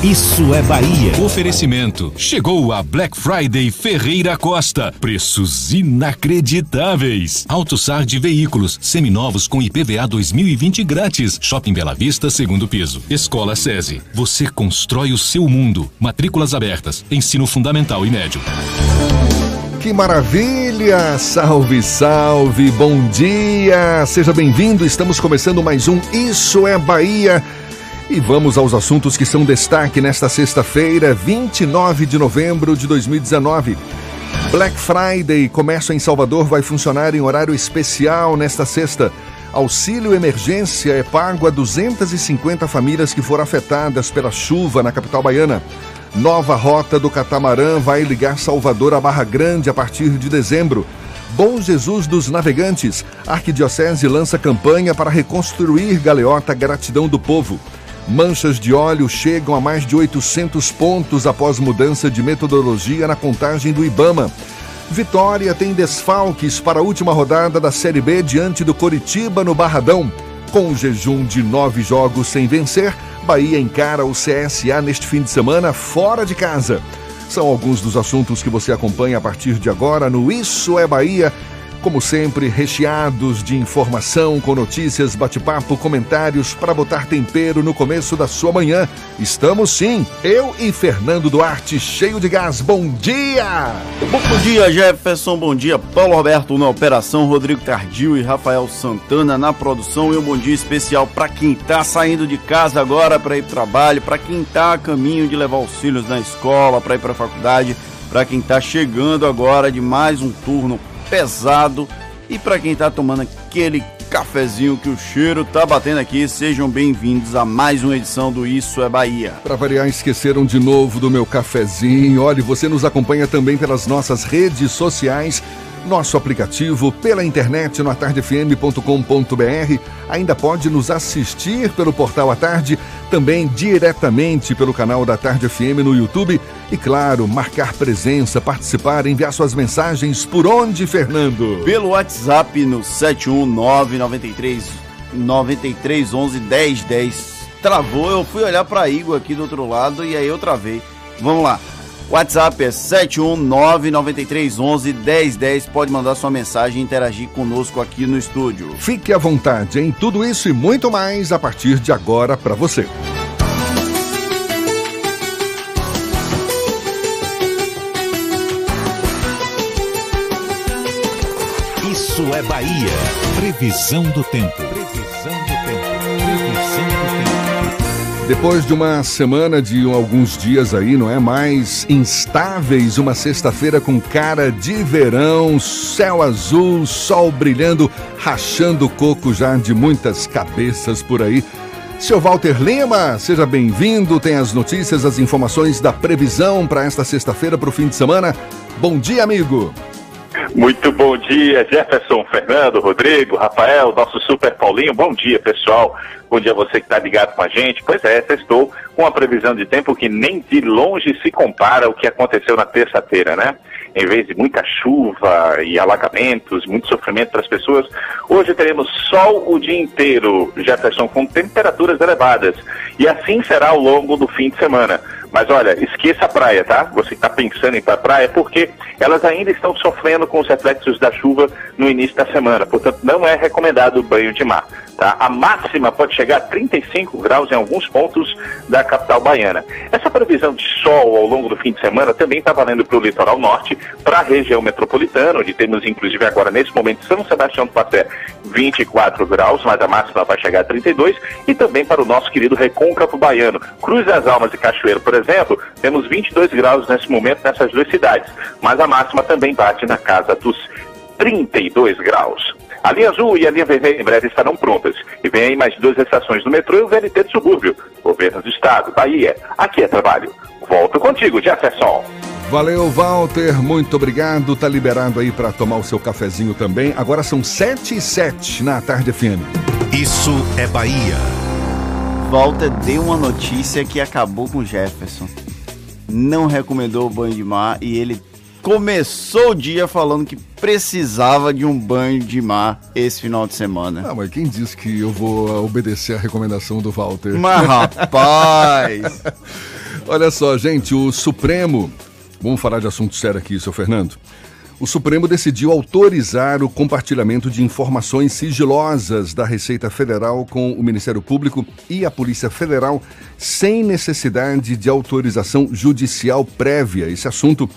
Isso é Bahia. Oferecimento. Chegou a Black Friday Ferreira Costa. Preços inacreditáveis. AutoSar de veículos seminovos com IPVA 2020 grátis. Shopping Bela Vista, segundo piso. Escola SESI. Você constrói o seu mundo. Matrículas abertas. Ensino fundamental e médio. Que maravilha! Salve, salve! Bom dia! Seja bem-vindo. Estamos começando mais um Isso é Bahia e vamos aos assuntos que são destaque nesta sexta-feira, 29 de novembro de 2019. Black Friday, comércio em Salvador, vai funcionar em horário especial nesta sexta. Auxílio emergência é pago a 250 famílias que foram afetadas pela chuva na capital baiana. Nova rota do catamarã vai ligar Salvador a Barra Grande a partir de dezembro. Bom Jesus dos Navegantes, Arquidiocese lança campanha para reconstruir Galeota Gratidão do Povo. Manchas de óleo chegam a mais de 800 pontos após mudança de metodologia na contagem do Ibama. Vitória tem desfalques para a última rodada da Série B diante do Coritiba no Barradão. Com o jejum de nove jogos sem vencer, Bahia encara o CSA neste fim de semana fora de casa. São alguns dos assuntos que você acompanha a partir de agora no Isso é Bahia como sempre, recheados de informação, com notícias, bate-papo, comentários para botar tempero no começo da sua manhã. Estamos sim, eu e Fernando Duarte, cheio de gás. Bom dia! Bom dia, Jefferson. Bom dia, Paulo Roberto na operação, Rodrigo Tardio e Rafael Santana na produção. E um bom dia especial para quem está saindo de casa agora para ir para trabalho, para quem está a caminho de levar os filhos na escola, para ir para a faculdade, para quem está chegando agora de mais um turno pesado. E para quem está tomando aquele cafezinho que o cheiro tá batendo aqui, sejam bem-vindos a mais uma edição do Isso é Bahia. Para variar, esqueceram de novo do meu cafezinho. Olha, você nos acompanha também pelas nossas redes sociais nosso aplicativo pela internet no atardefm.com.br. Ainda pode nos assistir pelo portal à tarde, também diretamente pelo canal da Tarde FM no YouTube e claro, marcar presença, participar, enviar suas mensagens por onde, Fernando? Pelo WhatsApp no 71993 9311 1010. Travou, eu fui olhar para Igor aqui do outro lado e aí eu travei. Vamos lá. WhatsApp é 71993111010. Pode mandar sua mensagem e interagir conosco aqui no estúdio. Fique à vontade em tudo isso e muito mais a partir de agora para você. Isso é Bahia. Previsão do tempo. Depois de uma semana de alguns dias aí, não é? Mais instáveis, uma sexta-feira com cara de verão, céu azul, sol brilhando, rachando o coco já de muitas cabeças por aí. Seu Walter Lima, seja bem-vindo. Tem as notícias, as informações da previsão para esta sexta-feira, para o fim de semana. Bom dia, amigo. Muito bom dia, Jefferson, Fernando, Rodrigo, Rafael, nosso Super Paulinho. Bom dia, pessoal. Bom dia a você que está ligado com a gente. Pois é, estou com uma previsão de tempo que nem de longe se compara ao que aconteceu na terça-feira, né? Em vez de muita chuva e alagamentos, muito sofrimento para as pessoas, hoje teremos sol o dia inteiro, Jefferson, com temperaturas elevadas. E assim será ao longo do fim de semana. Mas olha, esqueça a praia, tá? Você está pensando em ir para a praia, porque elas ainda estão sofrendo com os reflexos da chuva no início da semana. Portanto, não é recomendado o banho de mar Tá? A máxima pode chegar a 35 graus em alguns pontos da capital baiana. Essa previsão de sol ao longo do fim de semana também está valendo para o litoral norte, para a região metropolitana, onde temos inclusive agora nesse momento São Sebastião do Passé 24 graus, mas a máxima vai chegar a 32, e também para o nosso querido recôncavo baiano. Cruz das Almas e Cachoeiro, por exemplo, temos 22 graus nesse momento nessas duas cidades, mas a máxima também bate na casa dos 32 graus. A linha azul e a linha vermelha em breve estarão prontas. E vem aí mais duas estações do metrô e o VLT de subúrbio. Governo do Estado, Bahia. Aqui é trabalho. Volto contigo, Jefferson. Valeu, Walter. Muito obrigado. Tá liberado aí para tomar o seu cafezinho também. Agora são 7 e 7 na tarde FM. Isso é Bahia. Walter deu uma notícia que acabou com Jefferson. Não recomendou o banho de mar e ele começou o dia falando que precisava de um banho de mar esse final de semana. Ah, mas quem disse que eu vou obedecer a recomendação do Walter? Mas rapaz! Olha só, gente, o Supremo. Vamos falar de assunto sério aqui, seu Fernando. O Supremo decidiu autorizar o compartilhamento de informações sigilosas da Receita Federal com o Ministério Público e a Polícia Federal sem necessidade de autorização judicial prévia. Esse assunto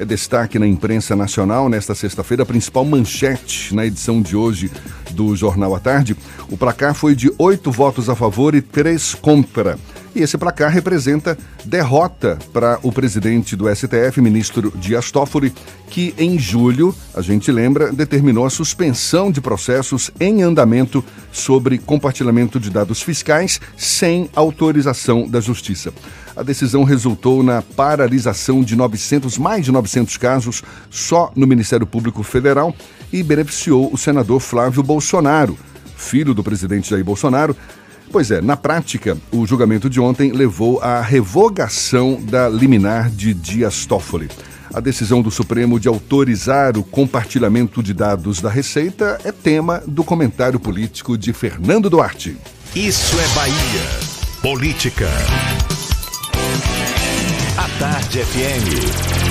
é destaque na imprensa nacional nesta sexta-feira, a principal manchete na edição de hoje do Jornal à Tarde. O placar foi de oito votos a favor e três contra. E esse placar representa derrota para o presidente do STF, ministro Dias Toffoli, que em julho, a gente lembra, determinou a suspensão de processos em andamento sobre compartilhamento de dados fiscais sem autorização da Justiça. A decisão resultou na paralisação de 900, mais de 900 casos só no Ministério Público Federal e beneficiou o senador Flávio Bolsonaro, filho do presidente Jair Bolsonaro, Pois é, na prática, o julgamento de ontem levou à revogação da liminar de Dias Toffoli. A decisão do Supremo de autorizar o compartilhamento de dados da Receita é tema do comentário político de Fernando Duarte. Isso é Bahia. Política. A Tarde FM.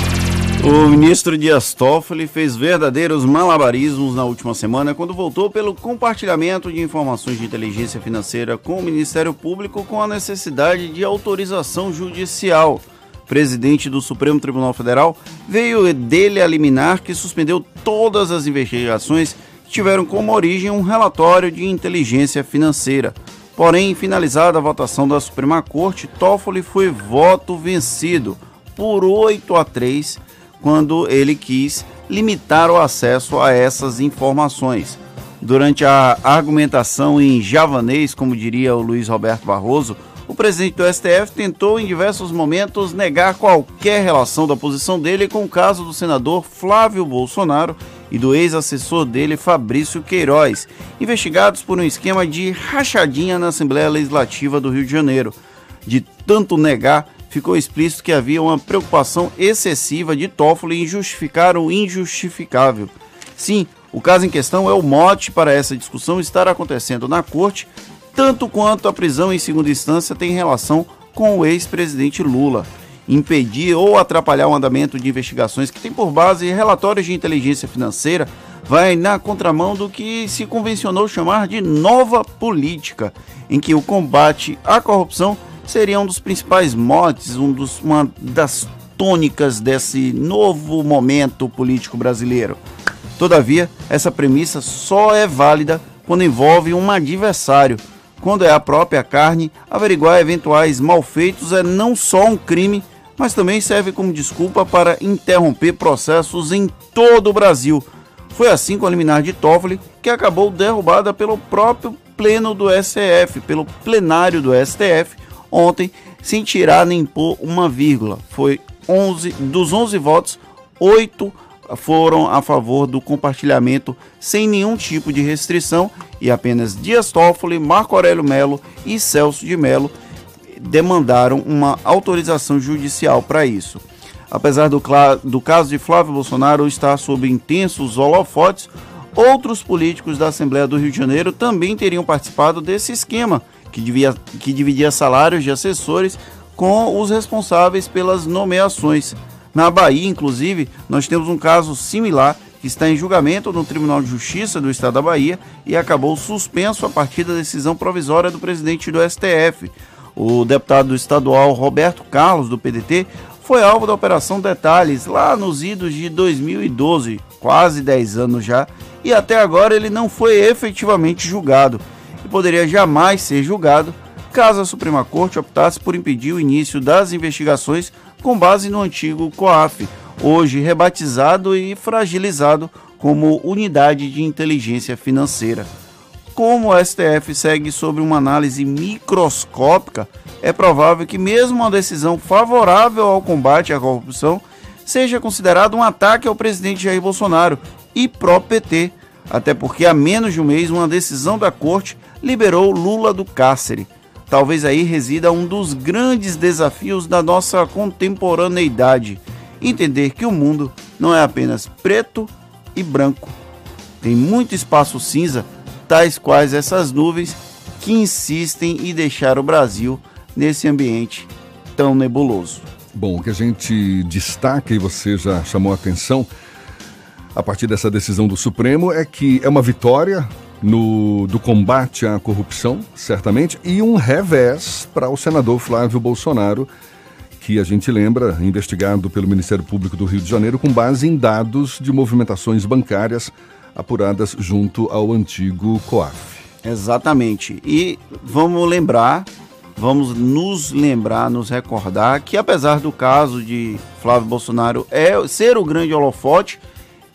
O ministro Dias Toffoli fez verdadeiros malabarismos na última semana quando voltou pelo compartilhamento de informações de inteligência financeira com o Ministério Público com a necessidade de autorização judicial. Presidente do Supremo Tribunal Federal veio dele a liminar que suspendeu todas as investigações que tiveram como origem um relatório de inteligência financeira. Porém, finalizada a votação da Suprema Corte, Toffoli foi voto vencido por 8 a 3, quando ele quis limitar o acesso a essas informações. Durante a argumentação em javanês, como diria o Luiz Roberto Barroso, o presidente do STF tentou em diversos momentos negar qualquer relação da posição dele com o caso do senador Flávio Bolsonaro e do ex-assessor dele, Fabrício Queiroz, investigados por um esquema de rachadinha na Assembleia Legislativa do Rio de Janeiro. De tanto negar, ficou explícito que havia uma preocupação excessiva de Toffoli em justificar o injustificável. Sim, o caso em questão é o mote para essa discussão estar acontecendo na corte, tanto quanto a prisão em segunda instância tem relação com o ex-presidente Lula impedir ou atrapalhar o andamento de investigações que tem por base relatórios de inteligência financeira vai na contramão do que se convencionou chamar de nova política, em que o combate à corrupção seria um dos principais motes, um dos, uma das tônicas desse novo momento político brasileiro. Todavia, essa premissa só é válida quando envolve um adversário. Quando é a própria carne, averiguar eventuais malfeitos é não só um crime, mas também serve como desculpa para interromper processos em todo o Brasil. Foi assim com a liminar de Toffoli, que acabou derrubada pelo próprio pleno do STF, pelo plenário do STF, ontem, sem tirar nem pôr uma vírgula. Foi 11 dos 11 votos, 8 foram a favor do compartilhamento sem nenhum tipo de restrição e apenas Dias Toffoli, Marco Aurélio Melo e Celso de Melo demandaram uma autorização judicial para isso. Apesar do, do caso de Flávio Bolsonaro estar sob intensos holofotes, outros políticos da Assembleia do Rio de Janeiro também teriam participado desse esquema, que, devia, que dividia salários de assessores com os responsáveis pelas nomeações. Na Bahia, inclusive, nós temos um caso similar que está em julgamento no Tribunal de Justiça do Estado da Bahia e acabou suspenso a partir da decisão provisória do presidente do STF. O deputado estadual Roberto Carlos, do PDT, foi alvo da Operação Detalhes lá nos idos de 2012, quase 10 anos já, e até agora ele não foi efetivamente julgado e poderia jamais ser julgado caso a Suprema Corte optasse por impedir o início das investigações com base no antigo COAF, hoje rebatizado e fragilizado como Unidade de Inteligência Financeira. Como o STF segue sobre uma análise microscópica, é provável que mesmo uma decisão favorável ao combate à corrupção seja considerado um ataque ao presidente Jair Bolsonaro e pró-PT, até porque há menos de um mês uma decisão da corte liberou Lula do cárcere. Talvez aí resida um dos grandes desafios da nossa contemporaneidade entender que o mundo não é apenas preto e branco. Tem muito espaço cinza, tais quais essas nuvens que insistem em deixar o Brasil nesse ambiente tão nebuloso. Bom, o que a gente destaca e você já chamou a atenção a partir dessa decisão do Supremo é que é uma vitória no, do combate à corrupção, certamente, e um revés para o senador Flávio Bolsonaro, que a gente lembra, investigado pelo Ministério Público do Rio de Janeiro com base em dados de movimentações bancárias apuradas junto ao antigo COAF. Exatamente. E vamos lembrar, vamos nos lembrar, nos recordar que apesar do caso de Flávio Bolsonaro é ser o grande holofote,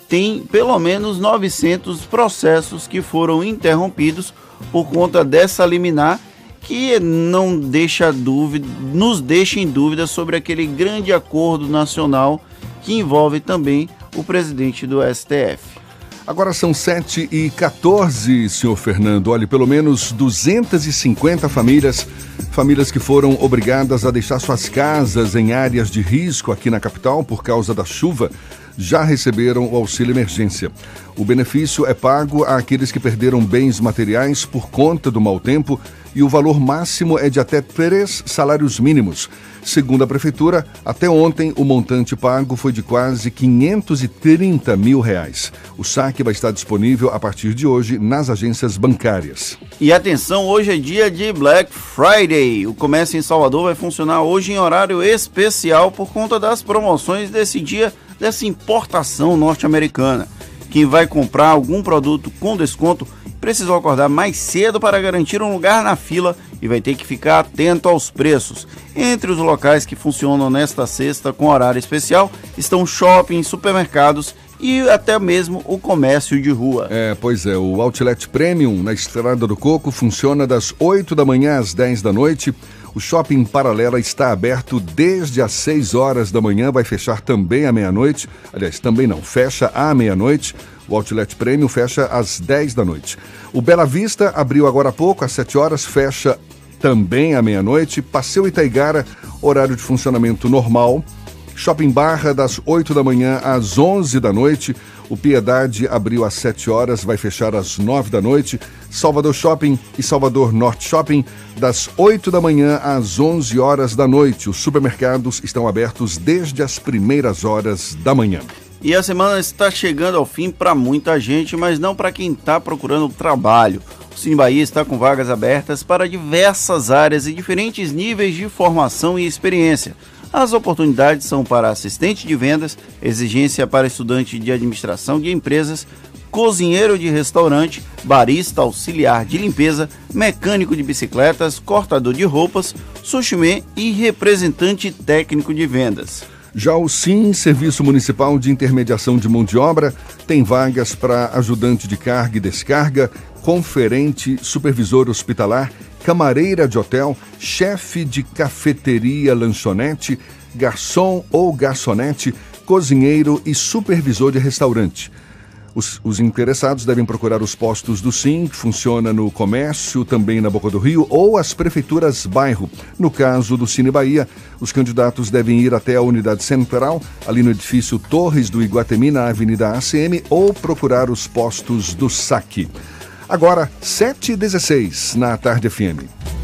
tem pelo menos 900 processos que foram interrompidos por conta dessa liminar que não deixa dúvida, nos deixa em dúvida sobre aquele grande acordo nacional que envolve também o presidente do STF. Agora são 7 e 14, senhor Fernando. Olha, pelo menos 250 famílias, famílias que foram obrigadas a deixar suas casas em áreas de risco aqui na capital por causa da chuva, já receberam o auxílio emergência. O benefício é pago àqueles que perderam bens materiais por conta do mau tempo e o valor máximo é de até três salários mínimos. Segundo a Prefeitura, até ontem o montante pago foi de quase 530 mil reais. O saque vai estar disponível a partir de hoje nas agências bancárias. E atenção, hoje é dia de Black Friday. O comércio em Salvador vai funcionar hoje em horário especial por conta das promoções desse dia, dessa importação norte-americana. Quem vai comprar algum produto com desconto precisou acordar mais cedo para garantir um lugar na fila e vai ter que ficar atento aos preços. Entre os locais que funcionam nesta sexta com horário especial estão shoppings, supermercados e até mesmo o comércio de rua. É, pois é, o Outlet Premium na Estrada do Coco funciona das 8 da manhã às 10 da noite. O shopping Paralela está aberto desde as 6 horas da manhã, vai fechar também à meia-noite. Aliás, também não, fecha à meia-noite. O Outlet Premium fecha às 10 da noite. O Bela Vista abriu agora há pouco, às 7 horas, fecha também à meia-noite. Passeio Itaigara, horário de funcionamento normal. Shopping Barra, das 8 da manhã às 11 da noite. O Piedade abriu às 7 horas, vai fechar às 9 da noite. Salvador Shopping e Salvador Norte Shopping, das 8 da manhã às 11 horas da noite. Os supermercados estão abertos desde as primeiras horas da manhã. E a semana está chegando ao fim para muita gente, mas não para quem está procurando trabalho. O Cine Bahia está com vagas abertas para diversas áreas e diferentes níveis de formação e experiência. As oportunidades são para assistente de vendas, exigência para estudante de administração de empresas, cozinheiro de restaurante, barista auxiliar de limpeza, mecânico de bicicletas, cortador de roupas, sushi e representante técnico de vendas. Já o SIM, Serviço Municipal de Intermediação de Mão de Obra, tem vagas para ajudante de carga e descarga, conferente, supervisor hospitalar, camareira de hotel, chefe de cafeteria lanchonete, garçom ou garçonete, cozinheiro e supervisor de restaurante. Os, os, interessados devem procurar os postos do SIM, que funciona no comércio, também na Boca do Rio, ou as prefeituras bairro. No caso do Cine Bahia, os candidatos devem ir até a unidade central, ali no edifício Torres do Iguatemi, na Avenida ACM, ou procurar os postos do SAC. Agora, 7h16 na Tarde FM.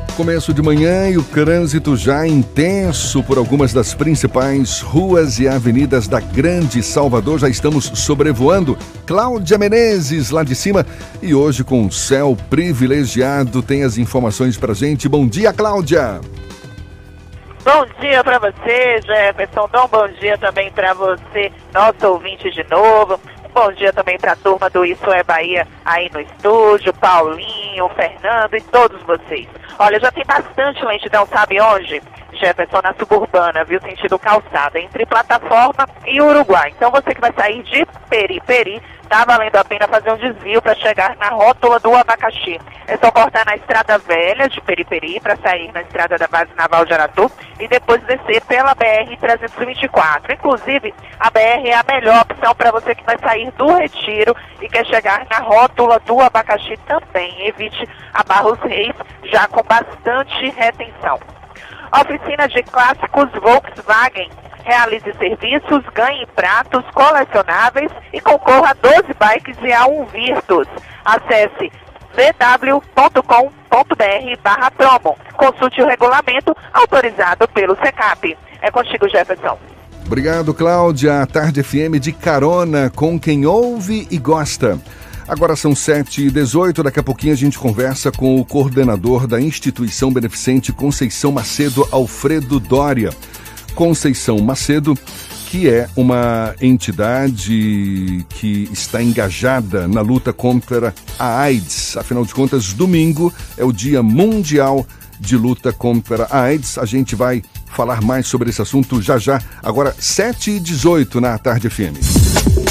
Começo de manhã e o trânsito já intenso por algumas das principais ruas e avenidas da Grande Salvador. Já estamos sobrevoando. Cláudia Menezes lá de cima e hoje com céu privilegiado tem as informações pra gente. Bom dia, Cláudia. Bom dia para você, Jefferson. Então, bom dia também para você, nosso ouvinte de novo. Bom dia também para a turma do Isso é Bahia aí no estúdio, Paulinho, Fernando e todos vocês. Olha, já tem bastante lentidão, sabe onde? Jefferson, na suburbana, viu? Sentido calçada, entre plataforma e Uruguai. Então você que vai sair de Periperi, tá valendo a pena fazer um desvio para chegar na rótula do abacaxi. É só cortar na estrada velha de Periperi para sair na estrada da base naval de Aratu e depois descer pela BR-324. Inclusive, a BR é a melhor opção para você que vai sair do Retiro e quer chegar na rótula do abacaxi também. Evite a Barros Reis já com bastante retenção. Oficina de clássicos Volkswagen. Realize serviços, ganhe pratos colecionáveis e concorra a 12 bikes e a um Virtus. Acesse vw.com.br barra promo. Consulte o regulamento autorizado pelo SECAP. É contigo, Jefferson. Obrigado, Cláudia. Tarde FM de carona com quem ouve e gosta. Agora são 7 e 18 daqui a pouquinho a gente conversa com o coordenador da instituição beneficente Conceição Macedo, Alfredo Dória. Conceição Macedo, que é uma entidade que está engajada na luta contra a AIDS. Afinal de contas, domingo é o Dia Mundial de Luta contra a AIDS. A gente vai falar mais sobre esse assunto já já. Agora, 7 e 18 na Tarde FM.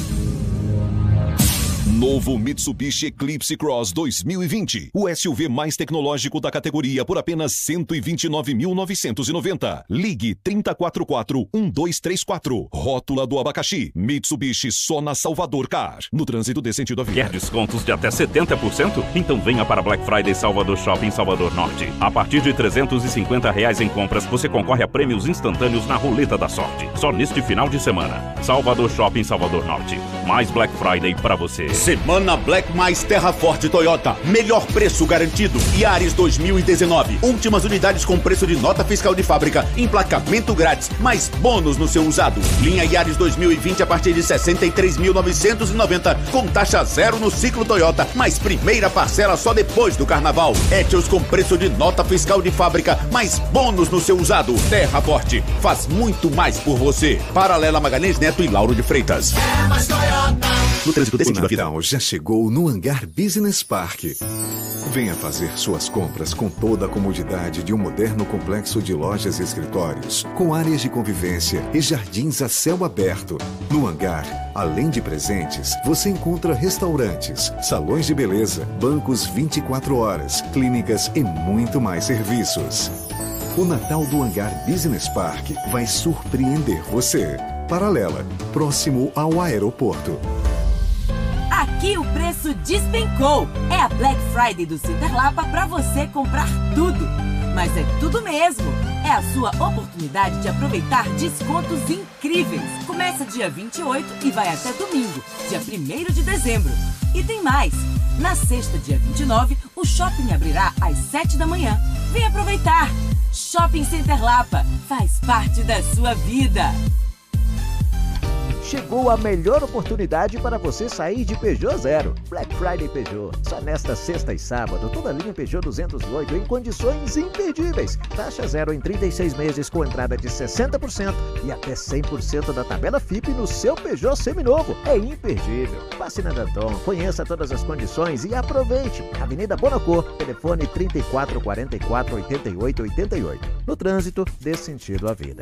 Novo Mitsubishi Eclipse Cross 2020. O SUV mais tecnológico da categoria por apenas 129.990. Ligue 3044-1234. Rótula do abacaxi. Mitsubishi só na Salvador Car. No trânsito de sentido Quer descontos de até 70%? Então venha para Black Friday Salvador Shopping Salvador Norte. A partir de 350 reais em compras, você concorre a prêmios instantâneos na roleta da sorte. Só neste final de semana. Salvador Shopping Salvador Norte. Mais Black Friday para você. Semana Black mais Terra Forte Toyota. Melhor preço garantido. Yaris 2019. Últimas unidades com preço de nota fiscal de fábrica. Emplacamento grátis. Mais bônus no seu usado. Linha Yaris 2020 a partir de 63.990. Com taxa zero no ciclo Toyota. Mais primeira parcela só depois do carnaval. Etios com preço de nota fiscal de fábrica. Mais bônus no seu usado. Terra Forte. Faz muito mais por você. Paralela Magalhães Neto e Lauro de Freitas. É mais Toyota. No trânsito desse o Natal já chegou no Hangar Business Park. Venha fazer suas compras com toda a comodidade de um moderno complexo de lojas e escritórios, com áreas de convivência e jardins a céu aberto. No hangar, além de presentes, você encontra restaurantes, salões de beleza, bancos 24 horas, clínicas e muito mais serviços. O Natal do Hangar Business Park vai surpreender você. Paralela, próximo ao aeroporto. Aqui o preço despencou. É a Black Friday do Cinderlapa para você comprar tudo. Mas é tudo mesmo. É a sua oportunidade de aproveitar descontos incríveis. Começa dia 28 e vai até domingo, dia 1 de dezembro. E tem mais. Na sexta, dia 29, o shopping abrirá às 7 da manhã. Vem aproveitar. Shopping Center Lapa faz parte da sua vida. Chegou a melhor oportunidade para você sair de Peugeot Zero. Black Friday Peugeot. Só nesta sexta e sábado, toda linha Peugeot 208 em condições imperdíveis. Taxa zero em 36 meses com entrada de 60% e até 100% da tabela FIP no seu Peugeot seminovo. É imperdível. Passe na Danton, conheça todas as condições e aproveite. Avenida Bonacor, telefone 3444 8888. No trânsito, dê sentido à vida.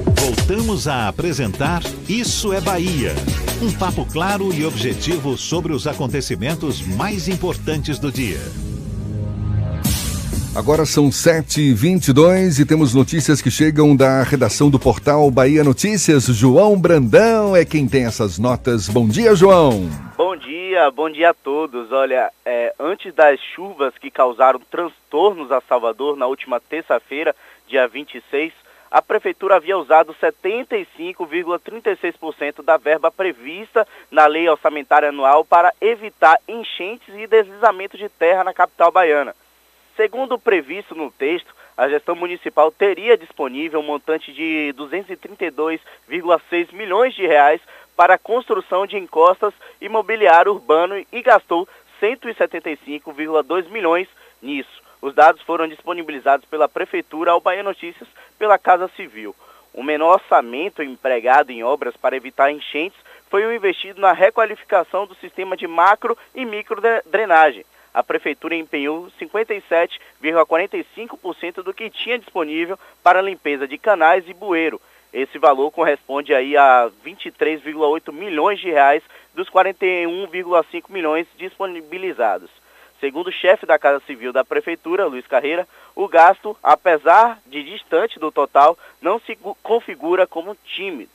Voltamos a apresentar Isso é Bahia. Um papo claro e objetivo sobre os acontecimentos mais importantes do dia. Agora são 7h22 e temos notícias que chegam da redação do portal Bahia Notícias. João Brandão é quem tem essas notas. Bom dia, João. Bom dia, bom dia a todos. Olha, é, antes das chuvas que causaram transtornos a Salvador na última terça-feira, dia 26, a Prefeitura havia usado 75,36% da verba prevista na Lei Orçamentária Anual para evitar enchentes e deslizamento de terra na capital baiana. Segundo o previsto no texto, a gestão municipal teria disponível um montante de 232,6 milhões de reais para a construção de encostas imobiliário urbano e gastou 175,2 milhões nisso. Os dados foram disponibilizados pela Prefeitura ao Bahia Notícias pela Casa Civil. O menor orçamento empregado em obras para evitar enchentes foi o investido na requalificação do sistema de macro e micro drenagem. A Prefeitura empenhou 57,45% do que tinha disponível para limpeza de canais e bueiro. Esse valor corresponde aí a 23,8 milhões de reais dos 41,5 milhões disponibilizados. Segundo o chefe da Casa Civil da Prefeitura, Luiz Carreira, o gasto, apesar de distante do total, não se configura como tímido.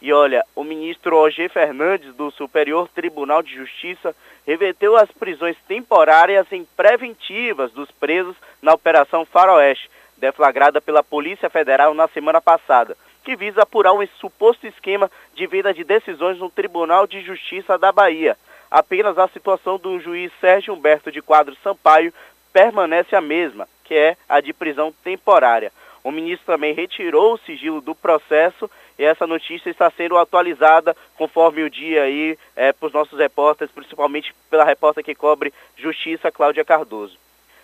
E olha, o ministro Roger Fernandes, do Superior Tribunal de Justiça, reverteu as prisões temporárias em preventivas dos presos na Operação Faroeste, deflagrada pela Polícia Federal na semana passada, que visa apurar um suposto esquema de venda de decisões no Tribunal de Justiça da Bahia apenas a situação do juiz Sérgio Humberto de Quadro Sampaio permanece a mesma, que é a de prisão temporária. O ministro também retirou o sigilo do processo e essa notícia está sendo atualizada conforme o dia aí é, para os nossos repórteres, principalmente pela repórter que cobre Justiça, Cláudia Cardoso.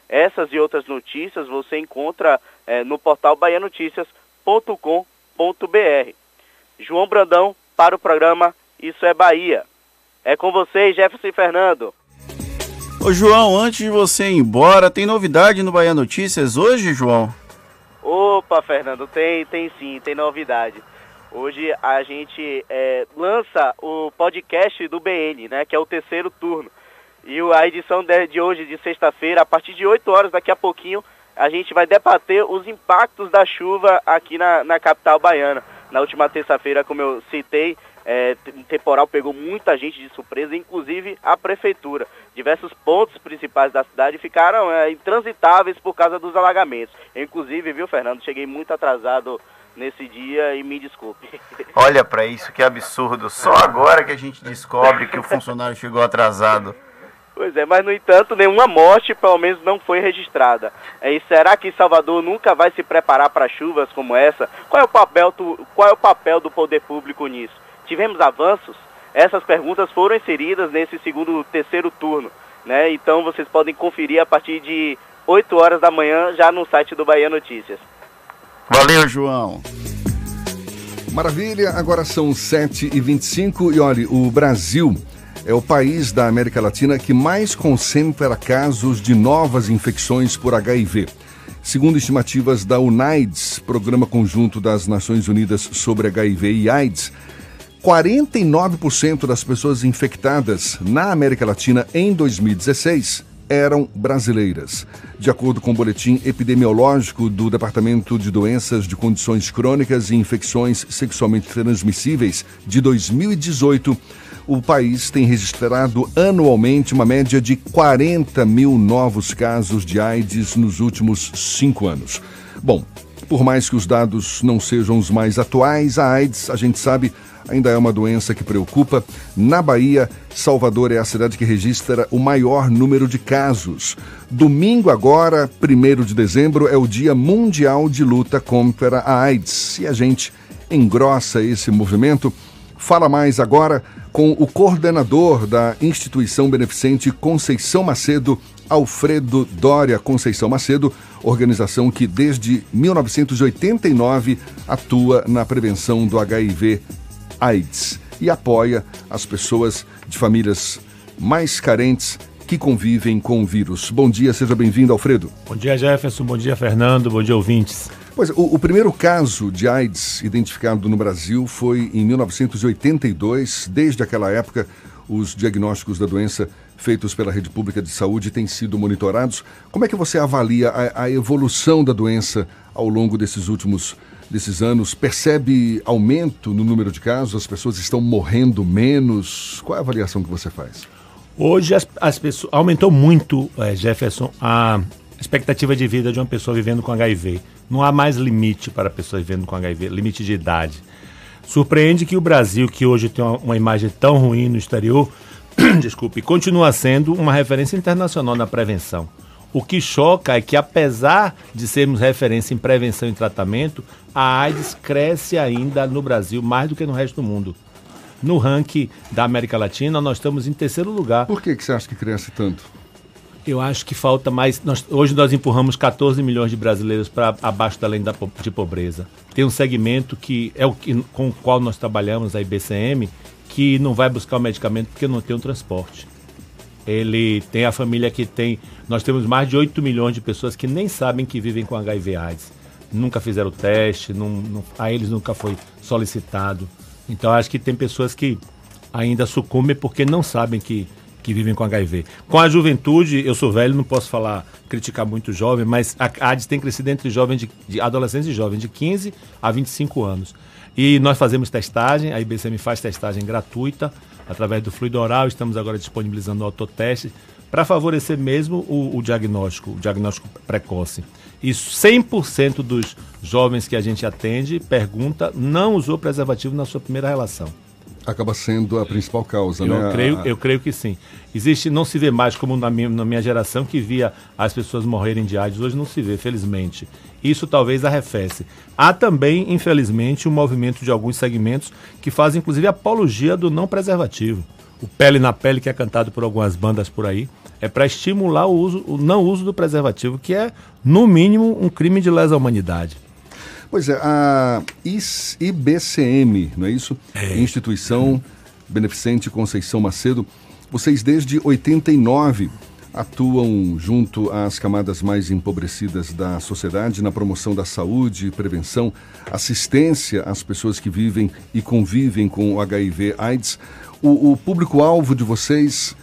Essas e outras notícias você encontra é, no portal baianoticias.com.br. João Brandão para o programa Isso é Bahia. É com vocês, Jefferson e Fernando. Ô João, antes de você ir embora, tem novidade no Bahia Notícias hoje, João? Opa, Fernando, tem, tem sim, tem novidade. Hoje a gente é, lança o podcast do BN, né, que é o terceiro turno. E a edição de hoje, de sexta-feira, a partir de 8 horas, daqui a pouquinho, a gente vai debater os impactos da chuva aqui na, na capital baiana. Na última terça-feira, como eu citei, é, um temporal pegou muita gente de surpresa, inclusive a prefeitura. Diversos pontos principais da cidade ficaram é, intransitáveis por causa dos alagamentos. Eu, inclusive, viu, Fernando, cheguei muito atrasado nesse dia e me desculpe. Olha para isso, que absurdo. Só agora que a gente descobre que o funcionário chegou atrasado. Pois é, mas no entanto, nenhuma morte, pelo menos, não foi registrada. E será que Salvador nunca vai se preparar para chuvas como essa? Qual é o papel, qual é o papel do poder público nisso? Tivemos avanços? Essas perguntas foram inseridas nesse segundo, terceiro turno, né? Então vocês podem conferir a partir de 8 horas da manhã já no site do Bahia Notícias. Valeu, João. Maravilha, agora são 7h25 e olha, o Brasil é o país da América Latina que mais concentra casos de novas infecções por HIV. Segundo estimativas da UNAIDS, Programa Conjunto das Nações Unidas sobre HIV e AIDS, 49% das pessoas infectadas na América Latina em 2016 eram brasileiras. De acordo com o boletim epidemiológico do Departamento de Doenças de Condições Crônicas e Infecções Sexualmente Transmissíveis de 2018, o país tem registrado anualmente uma média de 40 mil novos casos de AIDS nos últimos cinco anos. Bom, por mais que os dados não sejam os mais atuais, a AIDS, a gente sabe, ainda é uma doença que preocupa. Na Bahia, Salvador é a cidade que registra o maior número de casos. Domingo, agora, 1 de dezembro, é o Dia Mundial de Luta contra a AIDS. E a gente engrossa esse movimento. Fala mais agora com o coordenador da instituição beneficente Conceição Macedo, Alfredo Dória Conceição Macedo, organização que desde 1989 atua na prevenção do HIV AIDS e apoia as pessoas de famílias mais carentes que convivem com o vírus. Bom dia, seja bem-vindo, Alfredo. Bom dia, Jefferson. Bom dia, Fernando. Bom dia, ouvintes. Pois, o, o, primeiro caso de AIDS identificado no Brasil foi em 1982. Desde aquela época, os diagnósticos da doença feitos pela Rede Pública de Saúde têm sido monitorados. Como é que você avalia a, a evolução da doença ao longo desses últimos desses anos? Percebe aumento no número de casos? As pessoas estão morrendo menos? Qual é a avaliação que você faz? Hoje as, as pessoas aumentou muito, é, Jefferson, a expectativa de vida de uma pessoa vivendo com HIV. Não há mais limite para a pessoa vivendo com HIV, limite de idade. Surpreende que o Brasil, que hoje tem uma imagem tão ruim no exterior, desculpe, continua sendo uma referência internacional na prevenção. O que choca é que, apesar de sermos referência em prevenção e tratamento, a AIDS cresce ainda no Brasil mais do que no resto do mundo. No ranking da América Latina, nós estamos em terceiro lugar. Por que, que você acha que cresce tanto? Eu acho que falta mais. Nós, hoje nós empurramos 14 milhões de brasileiros para abaixo da linha da, de pobreza. Tem um segmento que é o que, com o qual nós trabalhamos, a IBCM, que não vai buscar o medicamento porque não tem um transporte. Ele tem a família que tem. Nós temos mais de 8 milhões de pessoas que nem sabem que vivem com HIV/AIDS. Nunca fizeram o teste, não, não, a eles nunca foi solicitado. Então acho que tem pessoas que ainda sucumbem porque não sabem que que vivem com HIV. Com a juventude, eu sou velho, não posso falar, criticar muito jovem, mas a AIDS tem crescido entre jovens de, de adolescentes e jovens de 15 a 25 anos. E nós fazemos testagem, a IBCM faz testagem gratuita através do fluido oral, estamos agora disponibilizando o autoteste para favorecer mesmo o, o, diagnóstico, o diagnóstico precoce. E 100% dos jovens que a gente atende pergunta não usou preservativo na sua primeira relação acaba sendo a principal causa, eu né? Creio, eu creio que sim. Existe, não se vê mais como na minha, na minha geração que via as pessoas morrerem de AIDS, hoje não se vê, felizmente. Isso talvez arrefece. Há também, infelizmente, um movimento de alguns segmentos que fazem, inclusive, apologia do não preservativo. O Pele na Pele, que é cantado por algumas bandas por aí, é para estimular o, uso, o não uso do preservativo, que é, no mínimo, um crime de lesa humanidade. Pois é, a IBCM, não é isso? É. Instituição Beneficente Conceição Macedo. Vocês desde 89 atuam junto às camadas mais empobrecidas da sociedade na promoção da saúde, prevenção, assistência às pessoas que vivem e convivem com o HIV/AIDS. O, o público-alvo de vocês,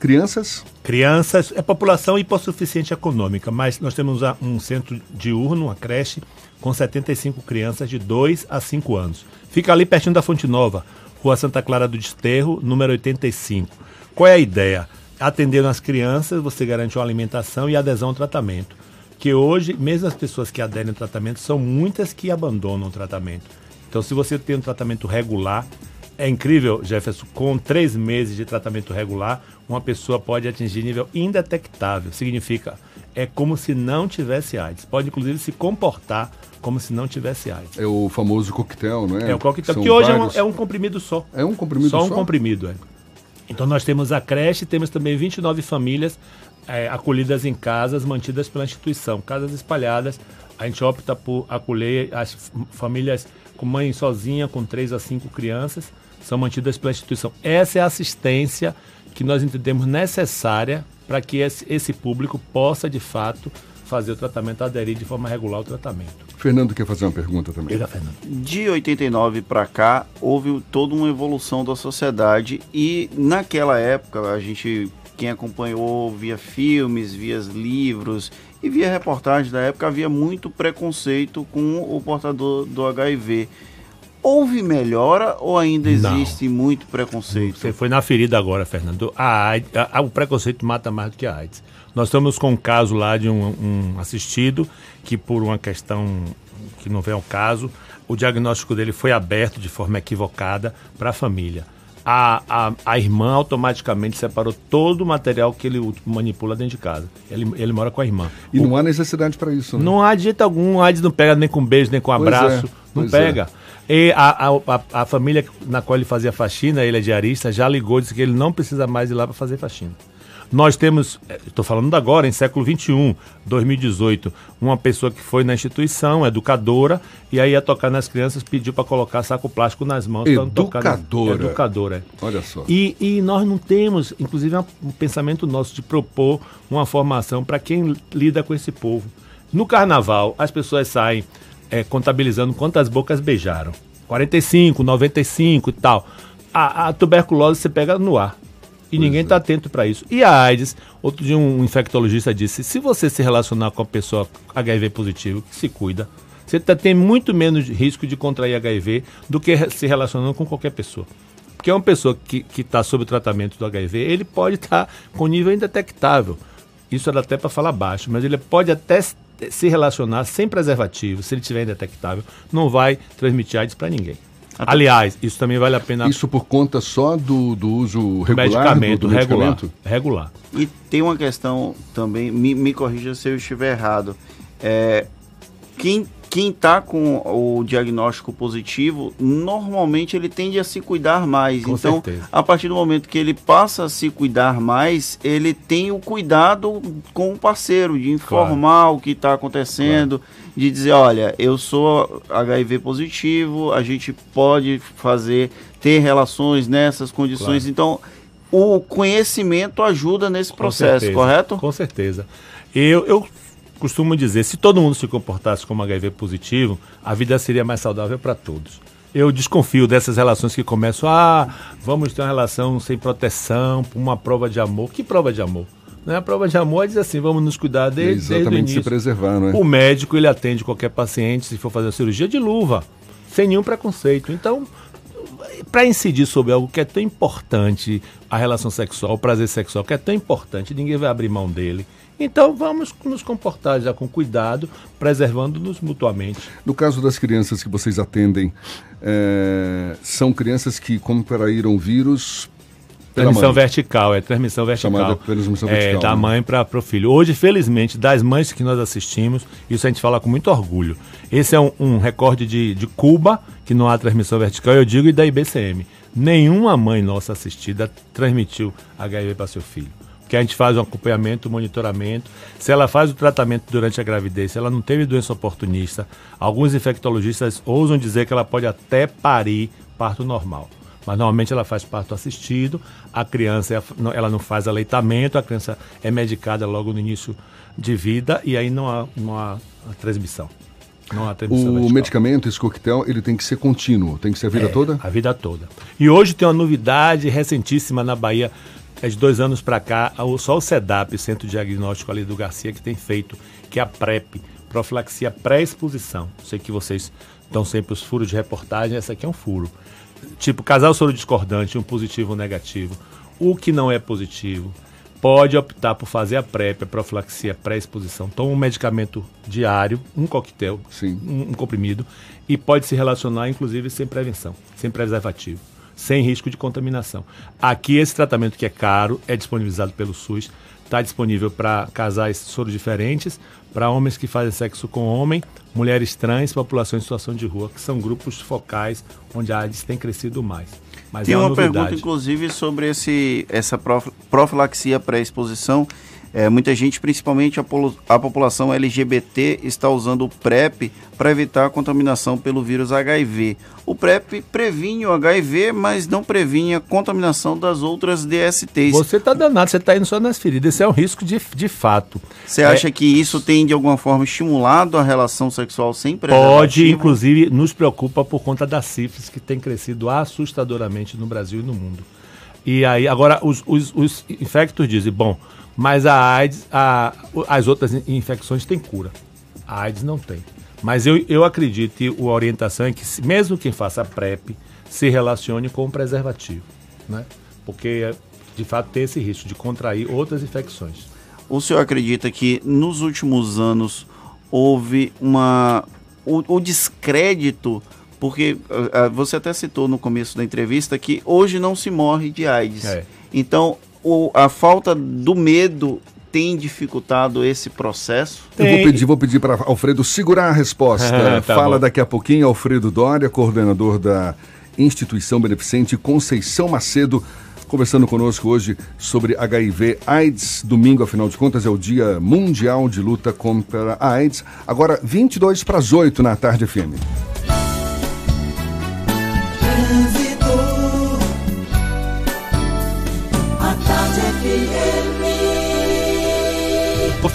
crianças? Crianças, é população hipossuficiente econômica, mas nós temos um centro diurno, uma creche, com 75 crianças de 2 a 5 anos. Fica ali pertinho da Fonte Nova, Rua Santa Clara do Desterro, número 85. Qual é a ideia? Atendendo as crianças, você garante uma alimentação e adesão ao tratamento. Que hoje, mesmo as pessoas que aderem ao tratamento, são muitas que abandonam o tratamento. Então, se você tem um tratamento regular, é incrível, Jefferson, com três meses de tratamento regular, uma pessoa pode atingir nível indetectável. Significa, é como se não tivesse AIDS. Pode, inclusive, se comportar como se não tivesse AIDS. É o famoso coquetel, não é? É o coquetel, São que hoje vários... é, um, é, um, comprimido só. É um comprimido só? Só um comprimido, é. Então nós temos a creche, temos também 29 famílias é, acolhidas em casas mantidas pela instituição, casas espalhadas. A gente opta por acolher as famílias com mãe sozinha, com três a cinco crianças, são mantidas pela instituição. Essa é a assistência que nós entendemos necessária para que esse, esse público possa, de fato, fazer o tratamento, aderir de forma regular ao tratamento. Fernando quer fazer uma pergunta também. Diga, Fernando. De 89 para cá, houve toda uma evolução da sociedade e naquela época a gente, quem acompanhou, via filmes, via livros e via reportagens da época, havia muito preconceito com o portador do HIV. Houve melhora ou ainda existe Não. muito preconceito? Você foi na ferida agora, Fernando. A AIDS, a, a, o preconceito mata mais do que a AIDS. Nós estamos com um caso lá de um, um assistido que, por uma questão que não vem ao caso, o diagnóstico dele foi aberto de forma equivocada para a família. a, a, a irmã automaticamente separou todo o material que ele manipula dentro de casa. Ele, ele mora com a irmã. E não há necessidade para isso, né? Não há de jeito algum, a AIDS não pega nem com beijo, nem com Pois abraço, é, não pega. E a, a, a, família na qual ele fazia faxina, ele é diarista, já ligou, disse que ele não precisa mais ir lá para fazer faxina. Nós temos, estou falando agora, em século XXI, 2018, uma pessoa que foi na instituição, educadora, e aí ia tocar nas crianças, pediu para colocar saco plástico nas mãos. não tocar Educadora. Educadora. é. Olha só. E, e nós não temos, inclusive, um pensamento nosso de propor uma formação para quem lida com esse povo. No carnaval, as pessoas saem é, contabilizando quantas bocas beijaram. 45, 95 e tal. A, a tuberculose você pega no ar. E ninguém está atento para isso. E a AIDS, outro dia um infectologista disse: se você se relacionar com a pessoa HIV positivo, que se cuida, você tá, tem muito menos risco de contrair HIV do que se relacionando com qualquer pessoa. Porque uma pessoa que está sob o tratamento do HIV, ele pode estar com nível indetectável. Isso era até para falar baixo, mas ele pode até se relacionar sem preservativo, se ele tiver indetectável, não vai transmitir AIDS para ninguém. Aliás, isso também vale a pena. Isso por conta só do, do uso regular medicamento, do, do regular, medicamento? regular. E tem uma questão também, me, me corrija se eu estiver errado. É, quem, quem tá com o diagnóstico positivo, normalmente ele tende a se cuidar mais. Com então, certeza. a partir do momento que ele passa a se cuidar mais, ele tem o cuidado com o parceiro, de informar o que está acontecendo, de dizer, olha, eu sou HIV positivo, a gente pode fazer, ter relações nessas condições. Claro. Então, o conhecimento ajuda nesse Com processo, certeza, correto? Com certeza. Eu, eu costumo dizer, se todo mundo se comportasse como HIV positivo, a vida seria mais saudável para todos. Eu desconfio dessas relações que começam, ah, vamos ter uma relação sem proteção, uma prova de amor. Que prova de amor? Não é a prova de amor, é dizer assim, vamos nos cuidar desde, desde o Exatamente, se início. preservar, é? O médico, ele atende qualquer paciente, se for fazer cirurgia, de luva, sem nenhum preconceito. Então, para incidir sobre algo que é tão importante, a relação sexual, o prazer sexual, que é tão importante, ninguém vai abrir mão dele. Então, vamos nos comportar já com cuidado, preservando-nos mutuamente. No caso das crianças que vocês atendem, é, são crianças que contraíram vírus Transmissão vertical, é transmissão vertical. Chamada transmissão é, vertical, Da né? mãe para o filho. Hoje, felizmente, das mães que nós assistimos, isso a gente fala com muito orgulho. Esse é um, um recorde de, de Cuba, que não há transmissão vertical, eu digo, e da IBCM. Nenhuma mãe nossa assistida transmitiu HIV para seu filho. Porque a gente faz um acompanhamento, um monitoramento. Se ela faz o tratamento durante a gravidez, se ela não teve doença oportunista, alguns infectologistas ousam dizer que ela pode até parir parto normal. Mas normalmente ela faz parto assistido, a criança ela não faz aleitamento, a criança é medicada logo no início de vida e aí não há, não há transmissão. Não há transmissão O vertical. medicamento, esse coquetel, ele tem que ser contínuo, tem que ser a vida É, toda? A vida toda. E hoje tem uma novidade recentíssima na Bahia, é de dois anos para cá, só o CEDAP, Centro Diagnóstico ali do Garcia, que tem feito, que é a PrEP, profilaxia pré-exposição. Sei que vocês dão sempre os furos de reportagem, essa aqui é um furo. Tipo, casal soro discordante, um positivo ou um negativo. O que não é positivo pode optar por fazer a PrEP, a profilaxia pré-exposição. Toma um medicamento diário, um coquetel, Um, um comprimido, e pode se relacionar, inclusive, sem prevenção, sem preservativo, sem risco de contaminação. Aqui, esse tratamento que é caro, é disponibilizado pelo SUS, está disponível para casais soros diferentes, para homens que fazem sexo com homem, mulheres trans, população em situação de rua, que são grupos focais onde a AIDS tem crescido mais. Mas Tem é uma, uma pergunta, inclusive, sobre esse, essa prof- profilaxia pré-exposição. É, muita gente, principalmente a, a população LGBT, está usando o PrEP para evitar a contaminação pelo vírus HIV. O PrEP previne o HIV, mas não previne a contaminação das outras DSTs. Você está danado, você está indo só nas feridas. Esse é um risco de, de fato. Você É, acha que isso tem, de alguma forma, estimulado a relação sexual sem preservativo? Pode, inclusive, nos preocupa por conta da sífilis, que tem crescido assustadoramente no Brasil e no mundo. E aí, agora, os, os, os infectos dizem, bom, mas a AIDS, a, as outras in- infecções têm cura. A AIDS não tem. Mas eu, eu acredito que a orientação é que, mesmo quem faça a PrEP, se relacione com o preservativo, né? Porque, de fato, tem esse risco de contrair outras infecções. O senhor acredita que nos últimos anos houve uma o, o descrédito Porque uh, uh, você até citou no começo da entrevista que hoje não se morre de AIDS. É. Então, o, a falta do medo tem dificultado esse processo? Eu vou pedir, vou pedir para Alfredo segurar a resposta. Tá Fala bom. daqui a pouquinho Alfredo Dória, coordenador da instituição beneficente Conceição Macedo, conversando conosco hoje sobre HIV AIDS. Domingo, afinal de contas, é o Dia Mundial de Luta contra a AIDS. Agora, 22 para as 8 na tarde FM.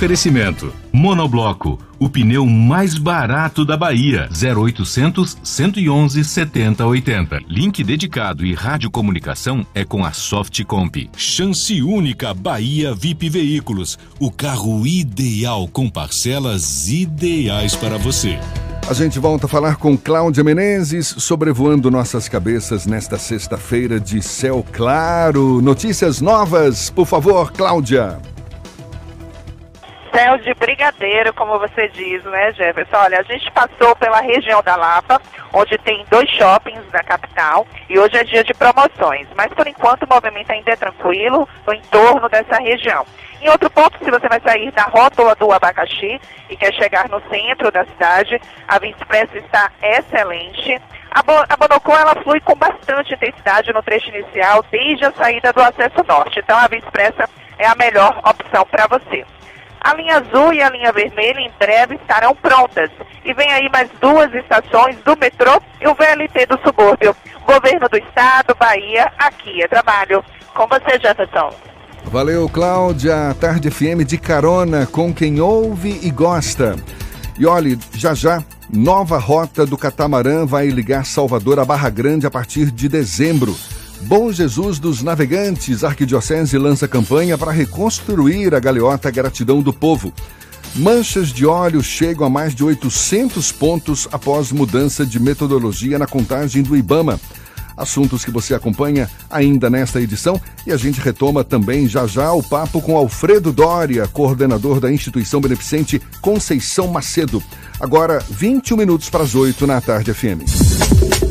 Oferecimento: Monobloco, o pneu mais barato da Bahia. 0800 111 7080. Link dedicado e radiocomunicação é com a Softcomp. Chance única Bahia VIP Veículos, o carro ideal com parcelas ideais para você. A gente volta a falar com Cláudia Menezes, sobrevoando nossas cabeças nesta sexta-feira de céu claro. Notícias novas, por favor, Cláudia. Céu de brigadeiro, como você diz, né, Jefferson? Olha, a gente passou pela região da Lapa, onde tem dois shoppings da capital, e hoje é dia de promoções. Mas por enquanto o movimento ainda é tranquilo no entorno dessa região. Em outro ponto, se você vai sair da rótula do abacaxi e quer chegar no centro da cidade, a Via Expressa está excelente. A, Bo a Bonocô, ela flui com bastante intensidade no trecho inicial, desde a saída do acesso norte. Então a Via Expressa é a melhor opção para você. A linha azul e a linha vermelha em breve estarão prontas. E vem aí mais duas estações do metrô e o VLT do subúrbio. Governo do Estado, Bahia, aqui é trabalho. Com você, Jefferson. Valeu, Cláudia. Tarde FM de carona com quem ouve e gosta. E olhe, já já, nova rota do catamarã vai ligar Salvador a Barra Grande a partir de dezembro. Bom Jesus dos Navegantes, Arquidiocese lança campanha para reconstruir a galeota Gratidão do Povo. Manchas de óleo chegam a mais de 800 pontos após mudança de metodologia na contagem do Ibama. Assuntos que você acompanha ainda nesta edição e a gente retoma também já já o papo com Alfredo Dória, coordenador da instituição beneficente Conceição Macedo. Agora, 21 minutos para as 8 na tarde FM.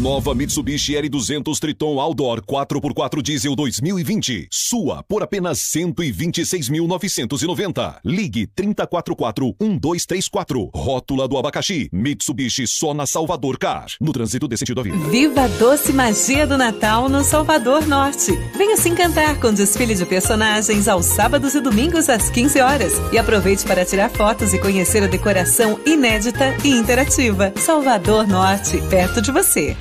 Nova Mitsubishi L200 Triton Outdoor 4x4 Diesel 2020. Sua por apenas 126.990. Ligue 3044-1234. Rótula do abacaxi. Mitsubishi só na Salvador Car. No trânsito desse sentido à vida. Viva a doce magia do Natal no Salvador Norte. Venha se encantar com desfile de personagens aos sábados e domingos às 15 horas. E aproveite para tirar fotos e conhecer a decoração inédita e interativa. Salvador Norte, perto de você.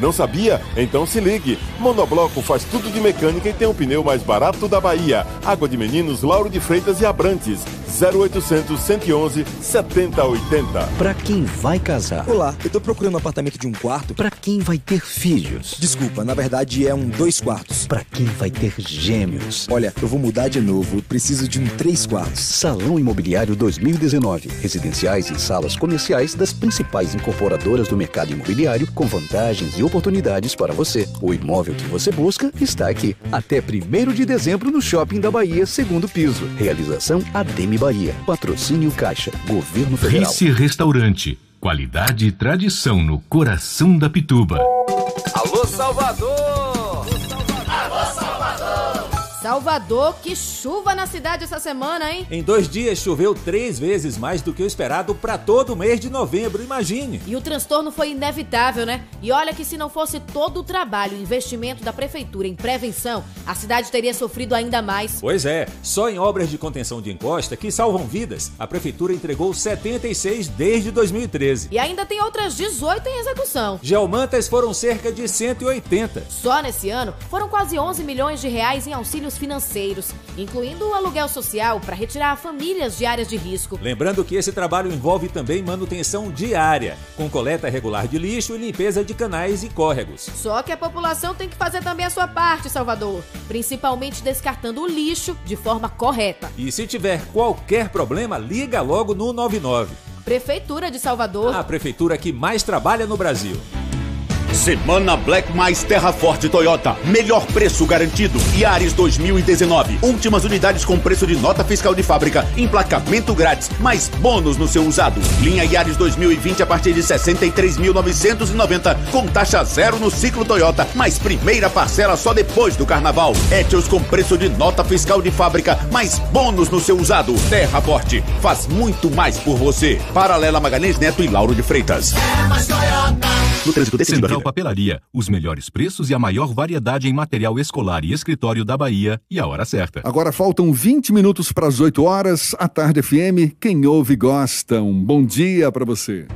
Não sabia? Então se ligue. Monobloco faz tudo de mecânica e tem o pneu mais barato da Bahia. Água de Meninos, Lauro de Freitas e Abrantes. 0800 111 7080. Pra quem vai casar? Olá, eu tô procurando um apartamento de um quarto. Pra quem vai ter filhos? Desculpa, na verdade é um dois quartos. Pra quem vai ter gêmeos? Olha, eu vou mudar de novo, preciso de um três quartos. Salão Imobiliário 2019. Residenciais e salas comerciais das principais incorporadoras do mercado imobiliário com vantagens e oportunidades para você. O imóvel que você busca está aqui. Até 1 de dezembro no Shopping da Bahia, segundo piso. Realização Ademe Bahia. Patrocínio Caixa. Governo Federal. Rice Restaurante. Qualidade e tradição no coração da Pituba. Alô, Salvador! Salvador, que chuva na cidade essa semana, hein? Em dois dias choveu três vezes mais do que o esperado para todo o mês de novembro, imagine. E o transtorno foi inevitável, né? E olha que se não fosse todo o trabalho e investimento da prefeitura em prevenção, a cidade teria sofrido ainda mais. Pois é, só em obras de contenção de encosta que salvam vidas, a prefeitura entregou 76 desde 2013. E ainda tem outras 18 em execução. Geomantas foram cerca de 180. Só nesse ano foram quase 11 milhões de reais em auxílios financeiros, incluindo o aluguel social para retirar famílias de áreas de risco. Lembrando que esse trabalho envolve também manutenção diária, com coleta regular de lixo e limpeza de canais e córregos. Só que a população tem que fazer também a sua parte, Salvador, principalmente descartando o lixo de forma correta. E se tiver qualquer problema, liga logo no 99. Prefeitura de Salvador. A prefeitura que mais trabalha no Brasil. Semana Black mais Terra Forte Toyota. Melhor preço garantido. Yaris 2019. Últimas unidades com preço de nota fiscal de fábrica. Emplacamento grátis. Mais bônus no seu usado. Linha Yaris 2020 a partir de 63.990. Com taxa zero no ciclo Toyota. Mais primeira parcela só depois do carnaval. Etios com preço de nota fiscal de fábrica. Mais bônus no seu usado. Terra Forte. Faz muito mais por você. Paralela Magalhães Neto e Lauro de Freitas. É mais Toyota. No trânsito a Central vida. Papelaria, os melhores preços e a maior variedade em material escolar e escritório da Bahia e a hora certa. Agora faltam 20 minutos para as 8 horas. A Tarde FM, quem ouve gosta. Um bom dia para você.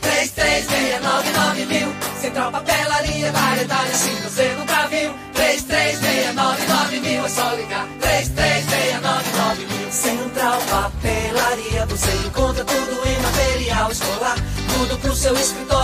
3369 mil. Central Papelaria, variedade assim você nunca viu. 3369 mil, é só ligar. 3369 mil. Central Papelaria, você encontra tudo em material escolar. Tudo pro seu escritório,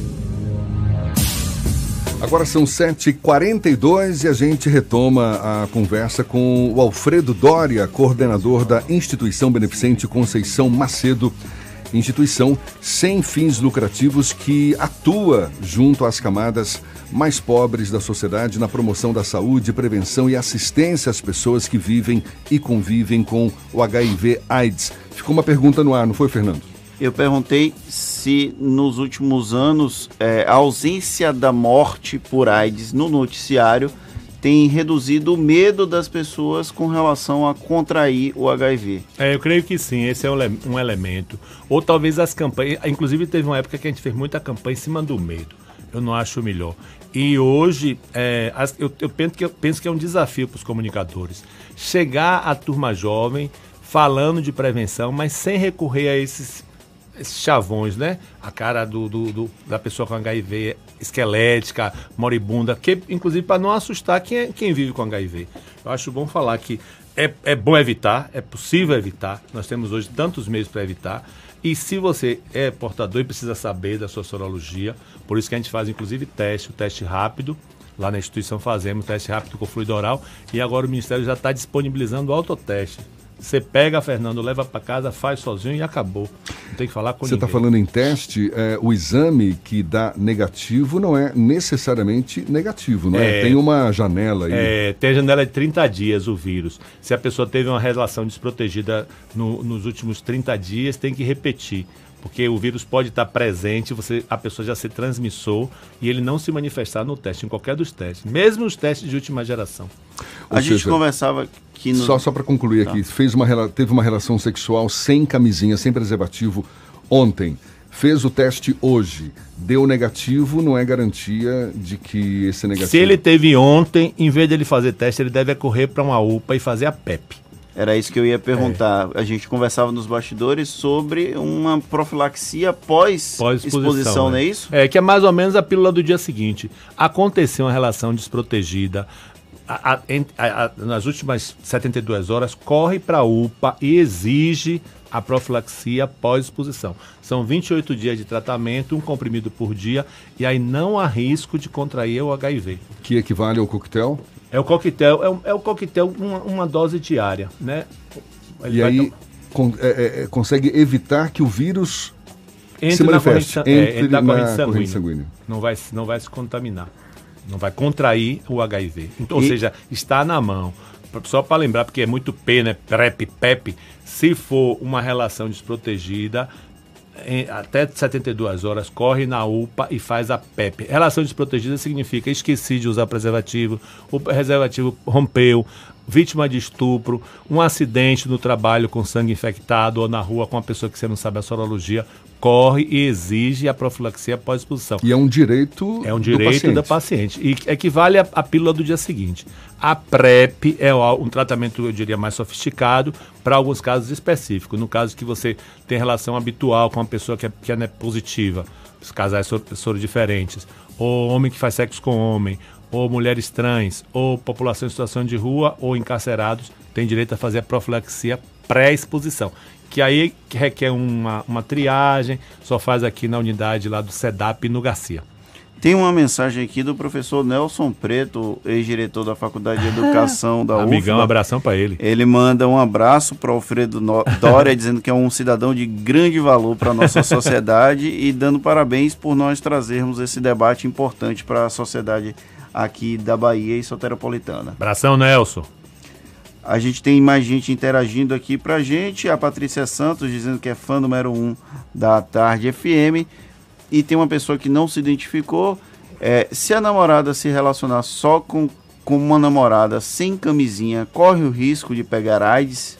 Agora são 7h42 e a gente retoma a conversa com o Alfredo Doria, coordenador da Instituição Beneficente Conceição Macedo, instituição sem fins lucrativos que atua junto às camadas mais pobres da sociedade na promoção da saúde, prevenção e assistência às pessoas que vivem e convivem com o HIV/AIDS. Ficou uma pergunta no ar, não foi, Fernando? Eu perguntei se nos últimos anos é, a ausência da morte por AIDS no noticiário tem reduzido o medo das pessoas com relação a contrair o HIV. É, eu creio que sim, esse é um, ele- elemento. Ou talvez as campanhas. Inclusive, teve uma época que a gente fez muita campanha em cima do medo. Eu não acho melhor. E hoje, é, eu, eu penso, que, eu penso que é um desafio para os comunicadores. Chegar à turma jovem falando de prevenção, mas sem recorrer a esses, esses chavões, né? A cara do, do- do- da pessoa com HIV esquelética, moribunda, que inclusive para não assustar quem, é- quem vive com HIV. Eu acho bom falar que é, é bom evitar, é possível evitar. Nós temos hoje tantos meios para evitar. E se você é portador e precisa saber da sua sorologia, por isso que a gente faz inclusive teste, o teste rápido. Lá na instituição fazemos teste rápido com fluido oral e agora o Ministério já está disponibilizando o autoteste. Você pega, Fernando, leva para casa, faz sozinho e acabou. Não tem que falar com Você está ninguém. falando em teste, é, o exame que dá negativo não é necessariamente negativo, não é? É. Tem uma janela aí. É, tem a janela de 30 dias o vírus. Se a pessoa teve uma relação desprotegida no- nos últimos 30 dias, tem que repetir. Porque o vírus pode estar presente, você, a pessoa já ser transmissor e ele não se manifestar no teste, em qualquer dos testes, mesmo os testes de última geração. Ou a gente seja, conversava que no... Só, só para concluir aqui, fez uma, teve uma relação sexual sem camisinha, sem preservativo ontem. Fez o teste hoje, deu negativo, não é garantia de que esse negativo. Se ele teve ontem, em vez dele fazer teste, ele deve correr para uma UPA e fazer a PEP. Era isso que eu ia perguntar. A gente conversava nos bastidores sobre uma profilaxia pós-exposição, não é isso? É, que é mais ou menos a pílula do dia seguinte. Aconteceu uma relação desprotegida. a- a- a- nas últimas 72 horas, corre para a UPA e exige a profilaxia pós-exposição. São 28 dias de tratamento, um comprimido por dia, e aí não há risco de contrair o HIV. Que equivale ao coquetel? É o coquetel, é, um- é o coquetel uma, uma dose diária, né? Ele e aí é, é, é, consegue evitar que o vírus Entre se na corrente, manifeste. san- é, entre na na corrente sanguínea. corrente sanguínea. Não vai, se- não vai se contaminar. Não vai contrair o HIV. Então, Ou E- seja, está na mão. Só para lembrar, porque é muito P, né? PrEP, PEP. Se for uma relação desprotegida, até 72 horas, corre na UPA e faz a PEP. Relação desprotegida significa esqueci de usar preservativo, o preservativo rompeu, vítima de estupro, um acidente no trabalho com sangue infectado ou na rua com uma pessoa que você não sabe a sorologia, corre e exige a profilaxia após exposição. E é um direito É um do direito paciente. da paciente. E equivale à, à pílula do dia seguinte. A PrEP é um tratamento, eu diria, mais sofisticado para alguns casos específicos. No caso que você tem relação habitual com uma pessoa que é, que é né, positiva, os casais sor, soro diferentes, ou homem que faz sexo com homem, ou mulheres trans, ou população em situação de rua, ou encarcerados, tem direito a fazer a profilaxia pré-exposição. Que aí requer uma, uma triagem, só faz aqui na unidade lá do SEDAP no Garcia. Tem uma mensagem aqui do professor Nelson Preto, ex-diretor da Faculdade de Educação da UFBA. Amigão, um abração para ele. Ele manda um abraço para Alfredo No- Dória, dizendo que é um cidadão de grande valor para a nossa sociedade e dando parabéns por nós trazermos esse debate importante para a sociedade aqui da Bahia e soteropolitana. Abração, Nelson. A gente tem mais gente interagindo aqui pra gente. A Patrícia Santos dizendo que é fã número um da Tarde FM. E tem uma pessoa que não se identificou. É, se a namorada se relacionar só com, com uma namorada sem camisinha, corre o risco de pegar AIDS?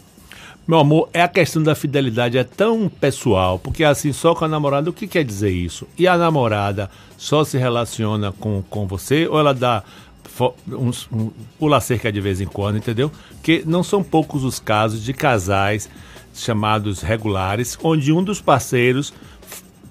Meu amor, é a questão da fidelidade é tão pessoal, porque assim, só com a namorada, o que quer dizer isso? E a namorada só se relaciona com, com você ou ela dá um, pula cerca de vez em quando, entendeu? Que não são poucos os casos de casais chamados regulares, onde um dos parceiros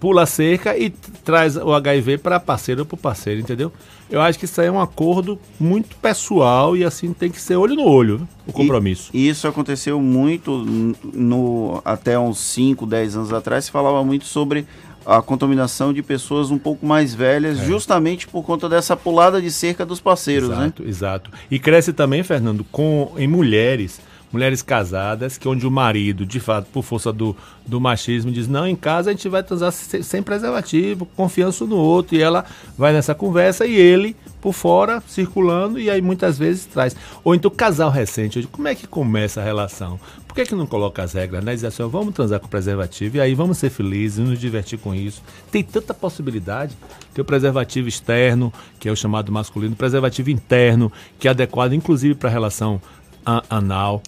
pula cerca e traz o HIV para parceiro ou para parceiro, entendeu? Eu acho que isso aí é um acordo muito pessoal e assim tem que ser olho no olho, né? o compromisso. E isso aconteceu muito no até uns 5, 10 anos atrás, se falava muito sobre a contaminação de pessoas um pouco mais velhas, É. justamente por conta dessa pulada de cerca dos parceiros, né? Exato, exato. E cresce também, Fernando, com em mulheres, mulheres casadas, que onde o marido, de fato, por força do, do machismo, diz, não, em casa a gente vai transar sem, sem preservativo, confiança no outro, e ela vai nessa conversa e ele por fora, circulando, e aí muitas vezes traz. Ou então casal recente, digo, como é que começa a relação? Por que, que não coloca as regras, né? Diz assim, ó, vamos transar com preservativo, e aí vamos ser felizes, nos divertir com isso. Tem tanta possibilidade. Tem o preservativo externo, que é o chamado masculino, preservativo interno, que é adequado inclusive para a relação anal.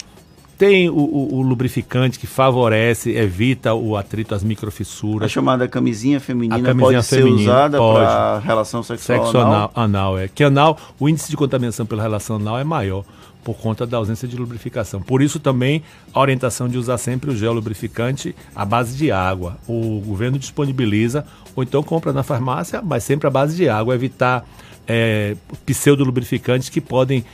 Tem o, o- o lubrificante que favorece, evita o atrito, as A microfissuras. chamada camisinha feminina A camisinha pode ser feminina, usada pode. para relação sexual Sexo anal? anal, anal, é. Que anal, o índice de contaminação pela relação anal é maior por conta da ausência de lubrificação. Por isso também a orientação de usar sempre o gel lubrificante à base de água. O governo disponibiliza, ou então compra na farmácia, mas sempre à base de água, evitar é, pseudo-lubrificantes que podem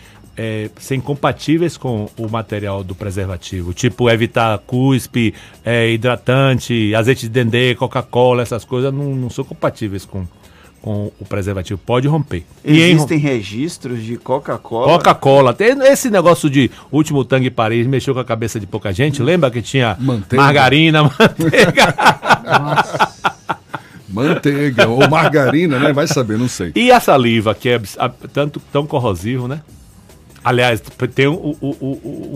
é, ser incompatíveis com o material do preservativo. Tipo, evitar cuspe, é, hidratante, azeite de dendê, Coca-Cola, essas coisas não, não são compatíveis com, com o preservativo. Pode romper. E em rom- Existem registros de Coca-Cola? Coca-Cola. Esse negócio de último tangue Paris mexeu com a cabeça de pouca gente. Lembra que tinha Manteiga. margarina, manteiga. Manteiga ou margarina, né? Vai saber, não sei. e a saliva, que é tanto tão corrosivo, né? Aliás, tem o, o, o,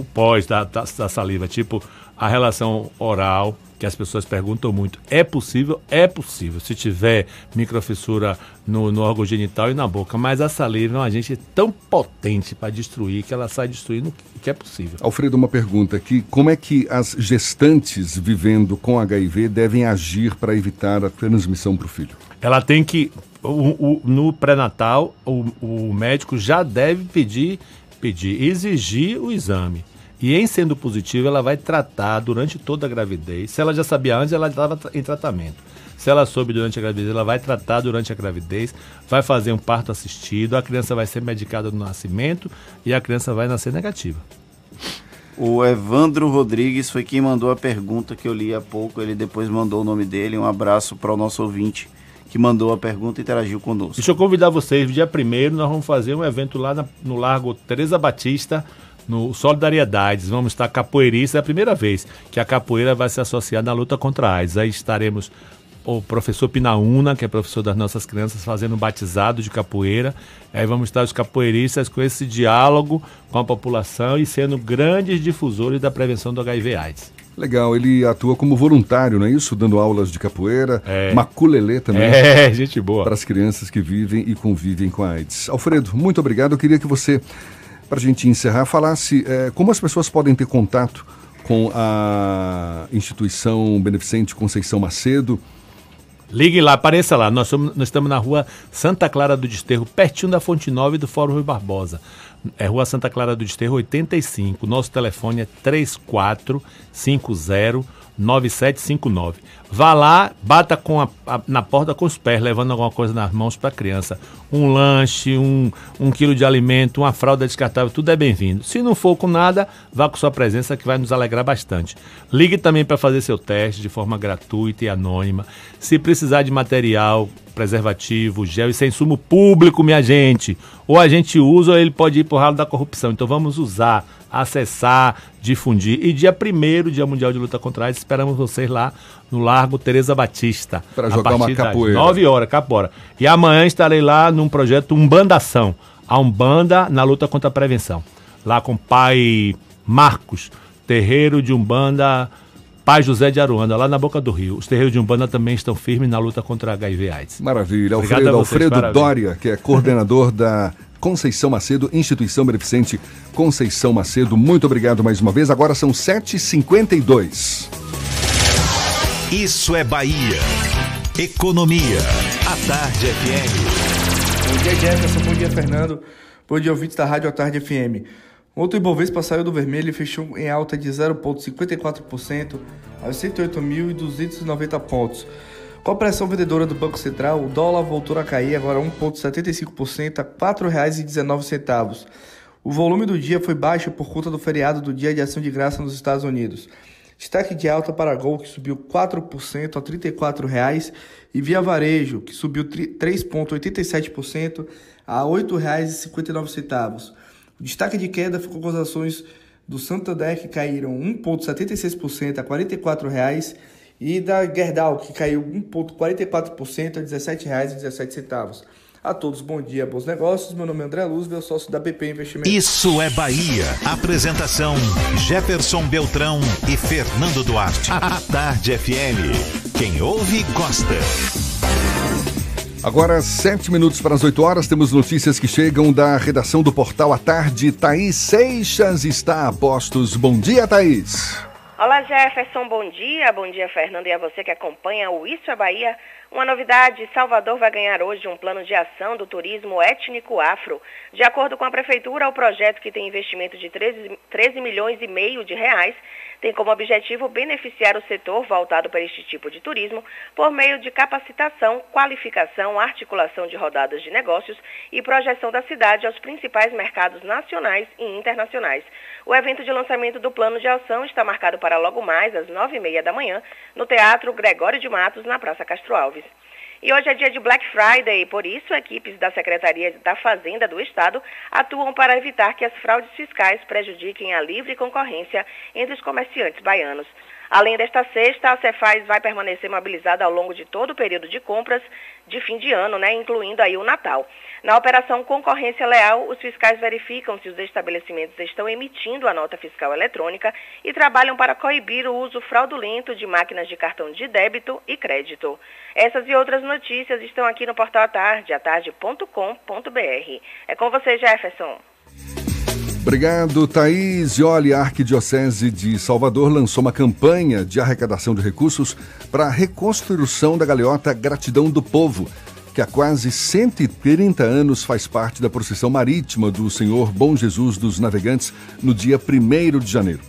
o- pós da, da, da saliva, tipo a relação oral, que as pessoas perguntam muito. É possível? É possível, se tiver microfissura no, no órgão genital e na boca. Mas a saliva é um agente tão potente para destruir que ela sai destruindo o que é possível. Alfredo, uma pergunta aqui. Como é que as gestantes vivendo com HIV devem agir para evitar a transmissão para o filho? Ela tem que. o- o- no pré-natal, o, o médico já deve pedir, pedir, exigir o exame. E em sendo positivo, ela vai tratar durante toda a gravidez. Se ela já sabia antes, ela estava em tratamento. Se ela soube durante a gravidez, ela vai tratar durante a gravidez, vai fazer um parto assistido, a criança vai ser medicada no nascimento e a criança vai nascer negativa. O Evandro Rodrigues foi quem mandou a pergunta que eu li há pouco. Ele depois mandou o nome dele. Um abraço para o nosso ouvinte que mandou a pergunta e interagiu conosco. Deixa eu convidar vocês, dia 1 nós vamos fazer um evento lá na- no Largo Teresa Batista, no Solidariedades. Vamos estar capoeirista, é a primeira vez que a capoeira vai se associar na luta contra a AIDS. Aí estaremos o professor Pinaúna, que é professor das nossas crianças, fazendo um batizado de capoeira. Aí vamos estar os capoeiristas com esse diálogo com a população e sendo grandes difusores da prevenção do HIV AIDS. Legal, ele atua como voluntário, não é isso? Dando aulas de capoeira, É. maculelê também. É, gente boa. Para as crianças que vivem e convivem com a AIDS. Alfredo, muito obrigado. Eu queria que você, para a gente encerrar, falasse eh, como as pessoas podem ter contato com a instituição beneficente Conceição Macedo Ligue lá, apareça lá. Nós, somos, nós estamos na rua Santa Clara do Desterro, pertinho da Fonte Nova e do Fórum Rui Barbosa. É Rua Santa Clara do Desterro 85. Nosso telefone é 3450 9759. Vá lá, bata com a, a, na porta com os pés, levando alguma coisa nas mãos para a criança. Um lanche, um, um quilo de alimento, uma fralda descartável, tudo é bem-vindo. Se não for com nada, vá com sua presença que vai nos alegrar bastante. Ligue também para fazer seu teste de forma gratuita e anônima. Se precisar de material, preservativo, gel, isso é insumo público, minha gente. Ou a gente usa ou ele pode ir para o ralo da corrupção. Então vamos usar acessar, difundir. E dia 1 Dia Mundial de Luta contra a AIDS, esperamos vocês lá no Largo Tereza Batista. Para jogar uma capoeira. 9 horas, capoeira. E amanhã estarei lá num projeto Umbandação. A Umbanda na luta contra a prevenção. Lá com o pai Marcos, terreiro de Umbanda, pai José de Aruanda, lá na Boca do Rio. Os terreiros de Umbanda também estão firmes na luta contra a HIV AIDS. Maravilha. Obrigado Alfredo, vocês, Alfredo Dória, que é coordenador da Conceição Macedo, Instituição Beneficente Conceição Macedo. Muito obrigado mais uma vez. Agora são 7h52. Isso é Bahia. Economia. A Tarde FM. Bom dia, Jefferson. Bom dia, Fernando. Bom dia, ouvintes da Rádio A Tarde FM. Ontem o Ibovespa saiu do vermelho e fechou em alta de 0,54% aos 108.290 pontos. Com a pressão vendedora do Banco Central, o dólar voltou a cair agora 1,75% a R$ 4,19. O volume do dia foi baixo por conta do feriado do Dia de Ação de Graça nos Estados Unidos. Destaque de alta para Gol, que subiu 4% a R$ 34,00, e Via Varejo, que subiu 3,87% a R$ 8,59. O destaque de queda ficou com as ações do Santander, que caíram 1,76% a R$ 44,00, e da Gerdau, que caiu 1,44% a R$ 17,17. A todos, bom dia, bons negócios. Meu nome é André Luz, meu sócio da BP Investimentos. Isso é Bahia. Apresentação: Jefferson Beltrão e Fernando Duarte. A Tarde FM. Quem ouve, gosta. Agora, sete minutos para as 8 horas, temos notícias que chegam da redação do Portal à Tarde. Thaís Seixas está a postos. Bom dia, Thaís. Olá Jefferson, bom dia. Bom dia Fernando e a você que acompanha o Isso é Bahia. Uma novidade, Salvador vai ganhar hoje um plano de ação do turismo étnico afro. De acordo com a prefeitura, o projeto que tem investimento de 13, 13 milhões e meio de reais tem como objetivo beneficiar o setor voltado para este tipo de turismo por meio de capacitação, qualificação, articulação de rodadas de negócios e projeção da cidade aos principais mercados nacionais e internacionais. O evento de lançamento do plano de ação está marcado para logo mais às nove e meia da manhã no Teatro Gregório de Matos, na Praça Castro Alves. E hoje é dia de Black Friday, por isso equipes da Secretaria da Fazenda do Estado atuam para evitar que as fraudes fiscais prejudiquem a livre concorrência entre os comerciantes baianos. Além desta sexta, a Cefaz vai permanecer mobilizada ao longo de todo o período de compras de fim de ano, né, incluindo aí o Natal. Na operação Concorrência Leal, os fiscais verificam se os estabelecimentos estão emitindo a nota fiscal eletrônica e trabalham para coibir o uso fraudulento de máquinas de cartão de débito e crédito. Essas e outras notícias estão aqui no portal Atarde, atarde.com.br. É com você, Jefferson. Obrigado, Thaís. E olha, a Arquidiocese de Salvador lançou uma campanha de arrecadação de recursos para a reconstrução da galeota Gratidão do Povo que há quase 130 anos faz parte da procissão marítima do Senhor Bom Jesus dos Navegantes no dia 1 de janeiro.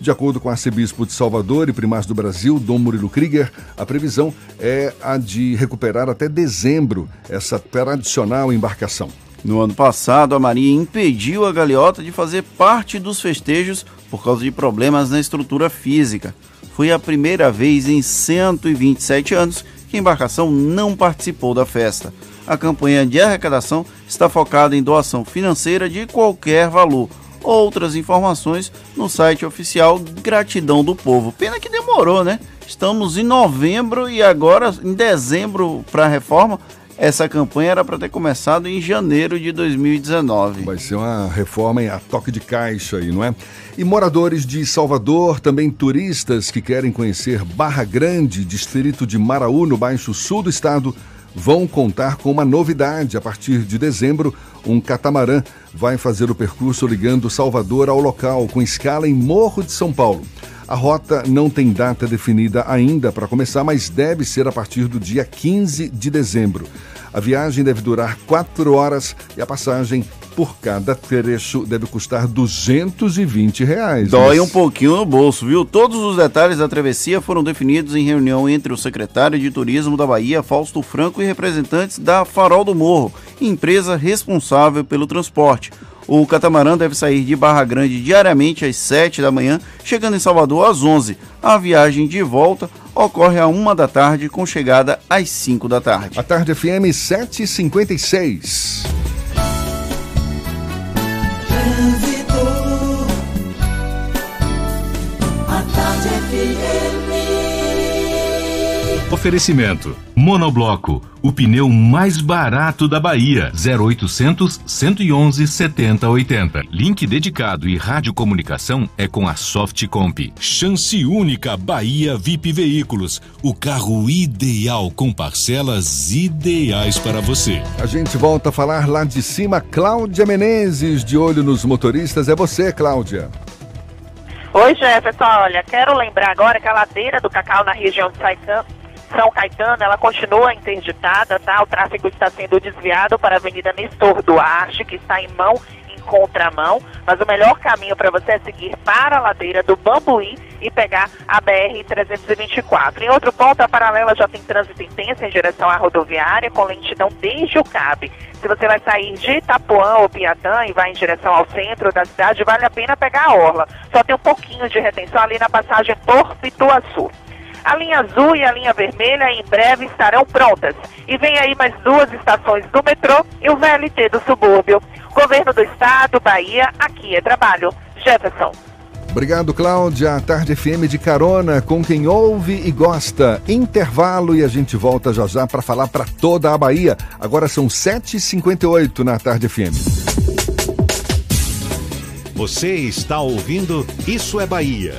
De acordo com o arcebispo de Salvador e primaz do Brasil, Dom Murilo Krieger, a previsão é a de recuperar até dezembro essa tradicional embarcação. No ano passado, a Marinha impediu a galeota de fazer parte dos festejos por causa de problemas na estrutura física. Foi a primeira vez em 127 anos que a embarcação não participou da festa. A campanha de arrecadação está focada em doação financeira de qualquer valor. Outras informações no site oficial Gratidão do Povo. Pena que demorou, né? Estamos em novembro e agora em dezembro para a reforma. Essa campanha era para ter começado em janeiro de 2019. Vai ser uma reforma a toque de caixa aí, não é? E moradores de Salvador, também turistas que querem conhecer Barra Grande, distrito de Maraú, no Baixo Sul do estado, vão contar com uma novidade. A partir de dezembro, um catamarã vai fazer o percurso ligando Salvador ao local, com escala em Morro de São Paulo. A rota não tem data definida ainda para começar, mas deve ser a partir do dia 15 de dezembro. A viagem deve durar quatro horas e a passagem por cada trecho deve custar 220 reais. Dói Mas- um pouquinho no bolso, viu? Todos os detalhes da travessia foram definidos em reunião entre o secretário de Turismo da Bahia, Fausto Franco, e representantes da Farol do Morro, empresa responsável pelo transporte. O catamarã deve sair de Barra Grande diariamente às 7 da manhã, chegando em Salvador às 11. A viagem de volta ocorre à 1 da tarde, com chegada às 5 da tarde. A tarde FM 756. A tarde Oferecimento: Monobloco, o pneu mais barato da Bahia. 0800 111 7080. Link dedicado e radiocomunicação é com a Softcomp. Chance única Bahia VIP Veículos, o carro ideal com parcelas ideais para você. A gente volta a falar lá de cima. Cláudia Menezes, de olho nos motoristas. É você, Cláudia. Oi, Jefferson. Olha, quero lembrar agora que a ladeira do Cacau na região de Saican- São Caetano, ela continua interditada, tá? O tráfego está sendo desviado para a Avenida Nestor Duarte, que está em mão em contramão, mas o melhor caminho para você é seguir para a ladeira do Bambuí e pegar a BR-324. Em outro ponto, a paralela já tem trânsito intenso em direção à rodoviária, com lentidão desde o CAB. Se você vai sair de Itapuã ou Piatã e vai em direção ao centro da cidade, vale a pena pegar a orla. Só tem um pouquinho de retenção ali na passagem por Pituaçu. A linha azul e a linha vermelha em breve estarão prontas. E vem aí mais duas estações do metrô e o VLT do subúrbio. Governo do Estado, Bahia, aqui é trabalho. Jefferson. Obrigado, Cláudia. A Tarde FM de carona com quem ouve e gosta. Intervalo e a gente volta já já para falar para toda a Bahia. Agora são 7h58 na Tarde FM. Você está ouvindo Isso é Bahia.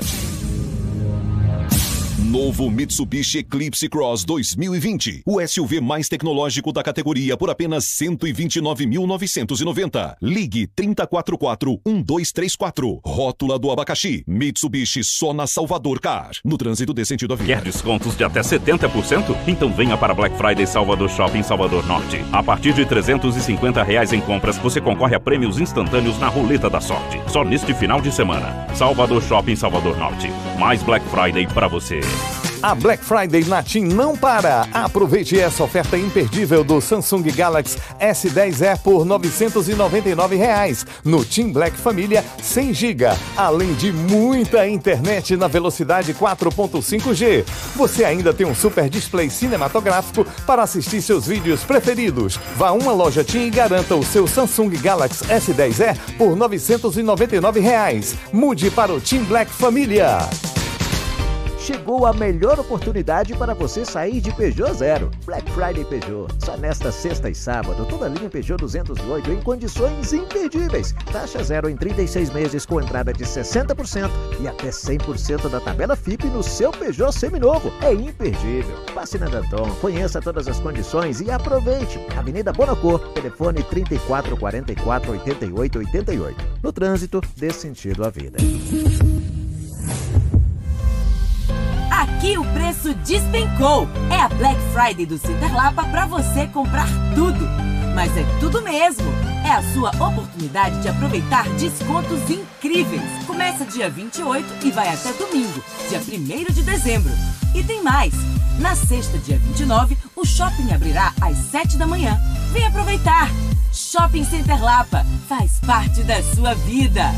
Novo Mitsubishi Eclipse Cross 2020. O SUV mais tecnológico da categoria por apenas 129.990. Ligue 3044-1234. Rótula do abacaxi. Mitsubishi só na Salvador Car. No trânsito dê sentido à vida. Quer descontos de até 70%? Então venha para Black Friday Salvador Shopping Salvador Norte. A partir de 350 reais em compras, você concorre a prêmios instantâneos na Roleta da Sorte. Só neste final de semana. Salvador Shopping Salvador Norte. Mais Black Friday para você. A Black Friday na TIM não para. Aproveite essa oferta imperdível do Samsung Galaxy S10e por 999 reais. No TIM Black Família 100 GB, além de muita internet na velocidade 4.5G. Você ainda tem um super display cinematográfico para assistir seus vídeos preferidos. Vá a uma loja TIM e garanta o seu Samsung Galaxy S10e por 999 reais. Mude para o TIM Black Família. Chegou a melhor oportunidade para você sair de Peugeot Zero. Black Friday Peugeot. Só nesta sexta e sábado, toda a linha Peugeot 208 em condições imperdíveis. Taxa zero em 36 meses com entrada de 60% e até 100% da tabela FIP no seu Peugeot seminovo. É imperdível. Passe na Danton, conheça todas as condições e aproveite. Avenida Bonocor, telefone 3444 8888. No trânsito, dê sentido à vida. Aqui o preço despencou. É a Black Friday do Cinderlapa para você comprar tudo. Mas é tudo mesmo. É a sua oportunidade de aproveitar descontos incríveis. Começa dia 28 e vai até domingo, dia 1 de dezembro. E tem mais. Na sexta, dia 29, o shopping abrirá às 7 da manhã. Vem aproveitar. Shopping Center Lapa faz parte da sua vida.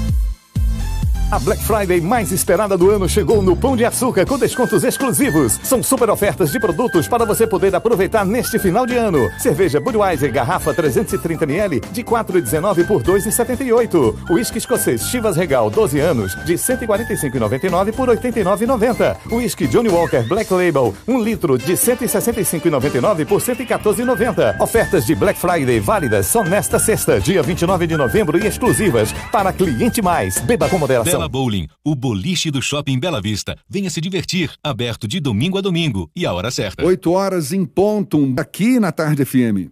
A Black Friday mais esperada do ano chegou no Pão de Açúcar com descontos exclusivos. São super ofertas de produtos para você poder aproveitar neste final de ano. Cerveja Budweiser garrafa 330ml de 4,19 por 2,78. Whisky escocês Chivas Regal 12 anos de 145,99 por 89,90. Whisky Johnny Walker Black Label 1 litro de 165,99 por 114,90. Ofertas de Black Friday válidas só nesta sexta, dia 29 de novembro e exclusivas para cliente mais. Beba com moderação. Bela Bowling, o boliche do Shopping Bela Vista. Venha se divertir, aberto de domingo a domingo e a hora certa. 8 horas em ponto, aqui na Tarde FM.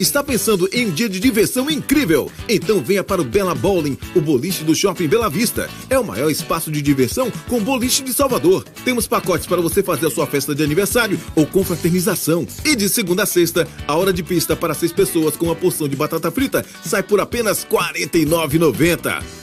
Está pensando em um dia de diversão incrível? Então venha para o Bela Bowling, o boliche do Shopping Bela Vista. É o maior espaço de diversão com boliche de Salvador. Temos pacotes para você fazer a sua festa de aniversário ou confraternização. E de segunda a sexta, a hora de pista para seis pessoas com uma porção de batata frita sai por apenas R$ 49,90.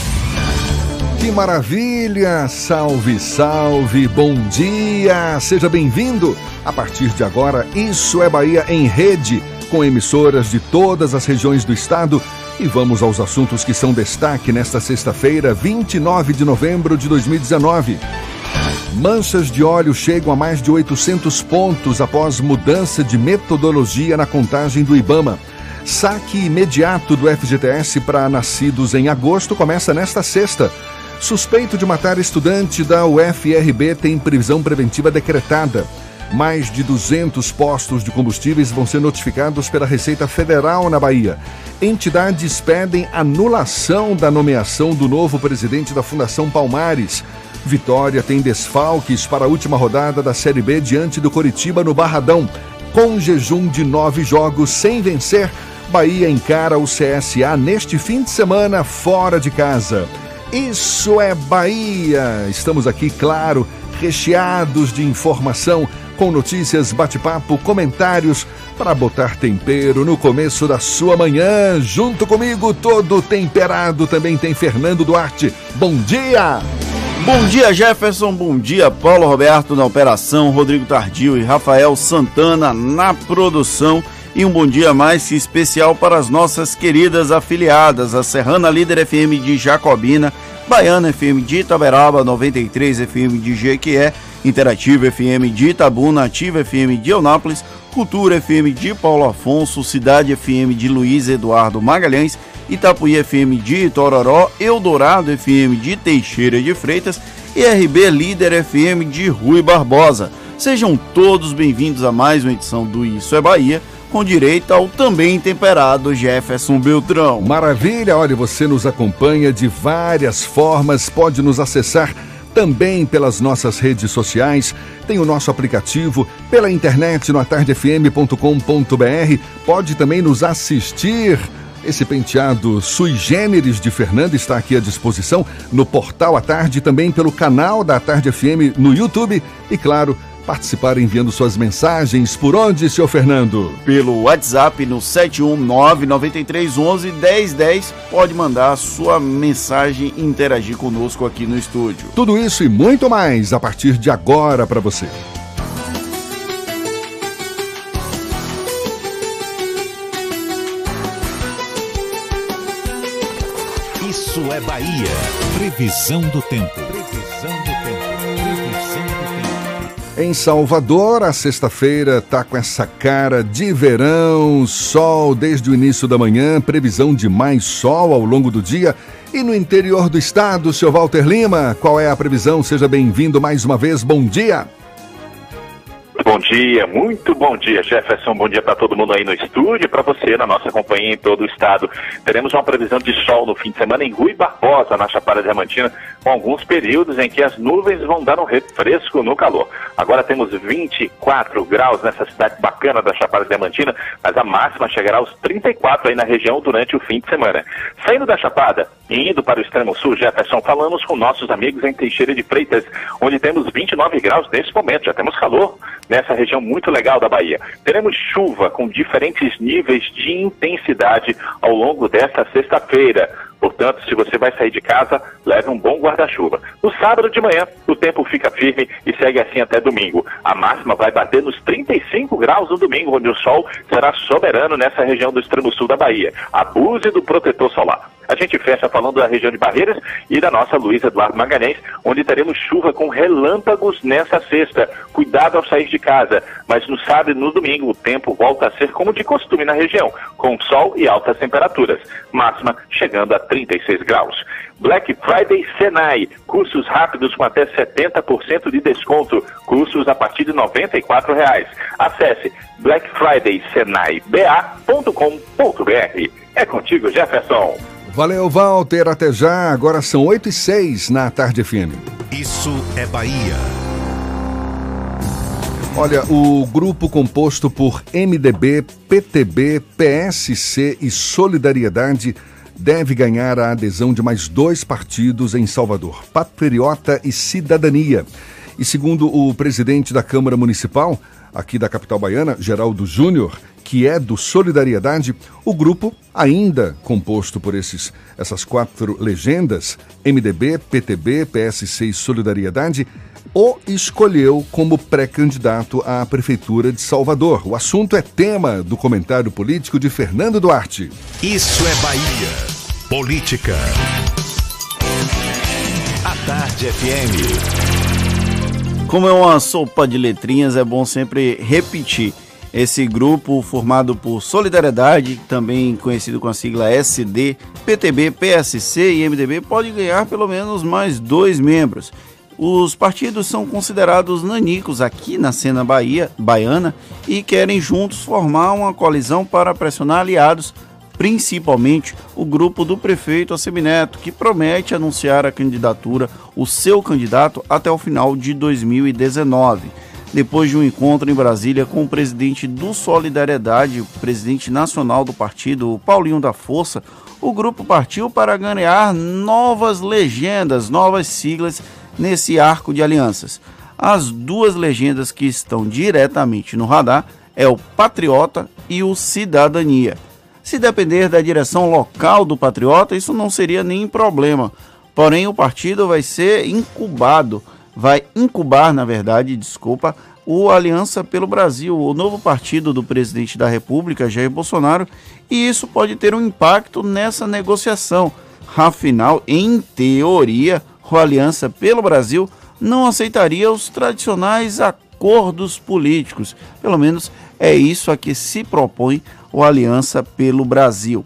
Que maravilha! Salve, salve, bom dia! Seja bem-vindo! A partir de agora, Isso é Bahia em Rede, com emissoras de todas as regiões do estado. E vamos aos assuntos que são destaque nesta sexta-feira, 29 de novembro de 2019. Manchas de óleo chegam a mais de 800 pontos após mudança de metodologia na contagem do Ibama. Saque imediato do FGTS para nascidos em agosto começa nesta sexta. Suspeito de matar estudante da UFRB tem prisão preventiva decretada. Mais de 200 postos de combustíveis vão ser notificados pela Receita Federal na Bahia. Entidades pedem anulação da nomeação do novo presidente da Fundação Palmares. Vitória tem desfalques para a última rodada da Série B diante do Coritiba no Barradão. Com jejum de nove jogos sem vencer, Bahia encara o CSA neste fim de semana fora de casa. Isso é Bahia! Estamos aqui, claro, recheados de informação, com notícias, bate-papo, comentários, para botar tempero no começo da sua manhã. Junto comigo, todo temperado, também tem Fernando Duarte. Bom dia! Bom dia, Jefferson. Bom dia, Paulo Roberto na operação, Rodrigo Tardio e Rafael Santana na produção. E um bom dia mais que especial para as nossas queridas afiliadas, a Serrana Líder FM de Jacobina, Baiana FM de Itaberaba, 93 FM de Jequié, Interativa FM de Itabuna, Ativa FM de Eunápolis, Cultura FM de Paulo Afonso, Cidade FM de Luiz Eduardo Magalhães, Itapuí FM de Itororó, Eldorado FM de Teixeira de Freitas e RB Líder FM de Rui Barbosa. Sejam todos bem-vindos a mais uma edição do Isso é Bahia, com direito ao também temperado Jefferson Beltrão. Maravilha! Olha, você nos acompanha de várias formas, pode nos acessar também pelas nossas redes sociais, tem o nosso aplicativo, pela internet no atardefm.com.br, pode também nos assistir. Esse penteado sui generis de Fernando está aqui à disposição no portal à tarde, também pelo canal da Tarde FM no YouTube e, claro, participar enviando suas mensagens. Por onde, seu Fernando? Pelo WhatsApp no 71993111010. Pode mandar sua mensagem e interagir conosco aqui no estúdio. Tudo isso e muito mais a partir de agora para você. Isso é Bahia. Previsão do tempo. Em Salvador, a sexta-feira tá com essa cara de verão, sol desde o início da manhã, previsão de mais sol ao longo do dia. E no interior do estado, seu Walter Lima, qual é a previsão? Seja bem-vindo mais uma vez, bom dia. Bom dia, muito bom dia, Jefferson. Bom dia para todo mundo aí no estúdio, para você na nossa companhia em todo o estado. Teremos uma previsão de sol no fim de semana em Rui Barbosa, na Chapada Diamantina, com alguns períodos em que as nuvens vão dar um refresco no calor. Agora temos 24 graus nessa cidade bacana da Chapada Diamantina, mas a máxima chegará aos 34 aí na região durante o fim de semana. Saindo da Chapada e indo para o extremo sul, Jefferson, falamos com nossos amigos em Teixeira de Freitas, onde temos 29 graus nesse momento. Já temos calor nessa região muito legal da Bahia. Teremos chuva com diferentes níveis de intensidade ao longo desta sexta-feira. Portanto, se você vai sair de casa, leve um bom guarda-chuva. No sábado de manhã, o tempo fica firme e segue assim até domingo. A máxima vai bater nos 35 graus no domingo, onde o sol será soberano nessa região do extremo sul da Bahia. Abuse do protetor solar. A gente fecha falando da região de Barreiras e da nossa Luiz Eduardo Magalhães, onde teremos chuva com relâmpagos nessa sexta. Cuidado ao sair de casa. Mas no sábado e no domingo o tempo volta a ser como de costume na região, com sol e altas temperaturas. Máxima chegando a 36 graus. Black Friday Senai, cursos rápidos com até 70% de desconto, cursos a partir de 94 reais. Acesse blackfridaysenaiba.com.br. É contigo, Jefferson. Valeu, Walter. Até já. Agora são 8 e 6 na Tarde FM. Isso é Bahia. Olha, o grupo composto por MDB, PTB, PSC e Solidariedade deve ganhar a adesão de mais dois partidos em Salvador, Patriota e Cidadania. E segundo o presidente da Câmara Municipal, aqui da capital baiana, Geraldo Júnior, que é do Solidariedade, o grupo, ainda composto por esses, essas quatro legendas, MDB, PTB, PSC e Solidariedade, o escolheu como pré-candidato à Prefeitura de Salvador. O assunto é tema do comentário político de Fernando Duarte. Isso é Bahia. Política. A Tarde FM. Como é uma sopa de letrinhas, é bom sempre repetir. Esse grupo formado por Solidariedade, também conhecido com a sigla SD, PTB, PSC e MDB, pode ganhar pelo menos mais dois membros. Os partidos são considerados nanicos aqui na cena Bahia, baiana e querem juntos formar uma coalizão para pressionar aliados, principalmente o grupo do prefeito Assemineto, que promete anunciar a candidatura, o seu candidato, até o final de 2019. Depois de um encontro em Brasília com o presidente do Solidariedade, o presidente nacional do partido, Paulinho da Força, o grupo partiu para ganhar novas legendas, novas siglas nesse arco de alianças. As duas legendas que estão diretamente no radar é o Patriota e o Cidadania. Se depender da direção local do Patriota, isso não seria nem problema. Porém, o partido vai ser incubado, vai incubar, na verdade, desculpa, o Aliança pelo Brasil, o novo partido do presidente da República, Jair Bolsonaro, e isso pode ter um impacto nessa negociação. Afinal, em teoria, o Aliança pelo Brasil não aceitaria os tradicionais acordos políticos. Pelo menos é isso a que se propõe o Aliança pelo Brasil.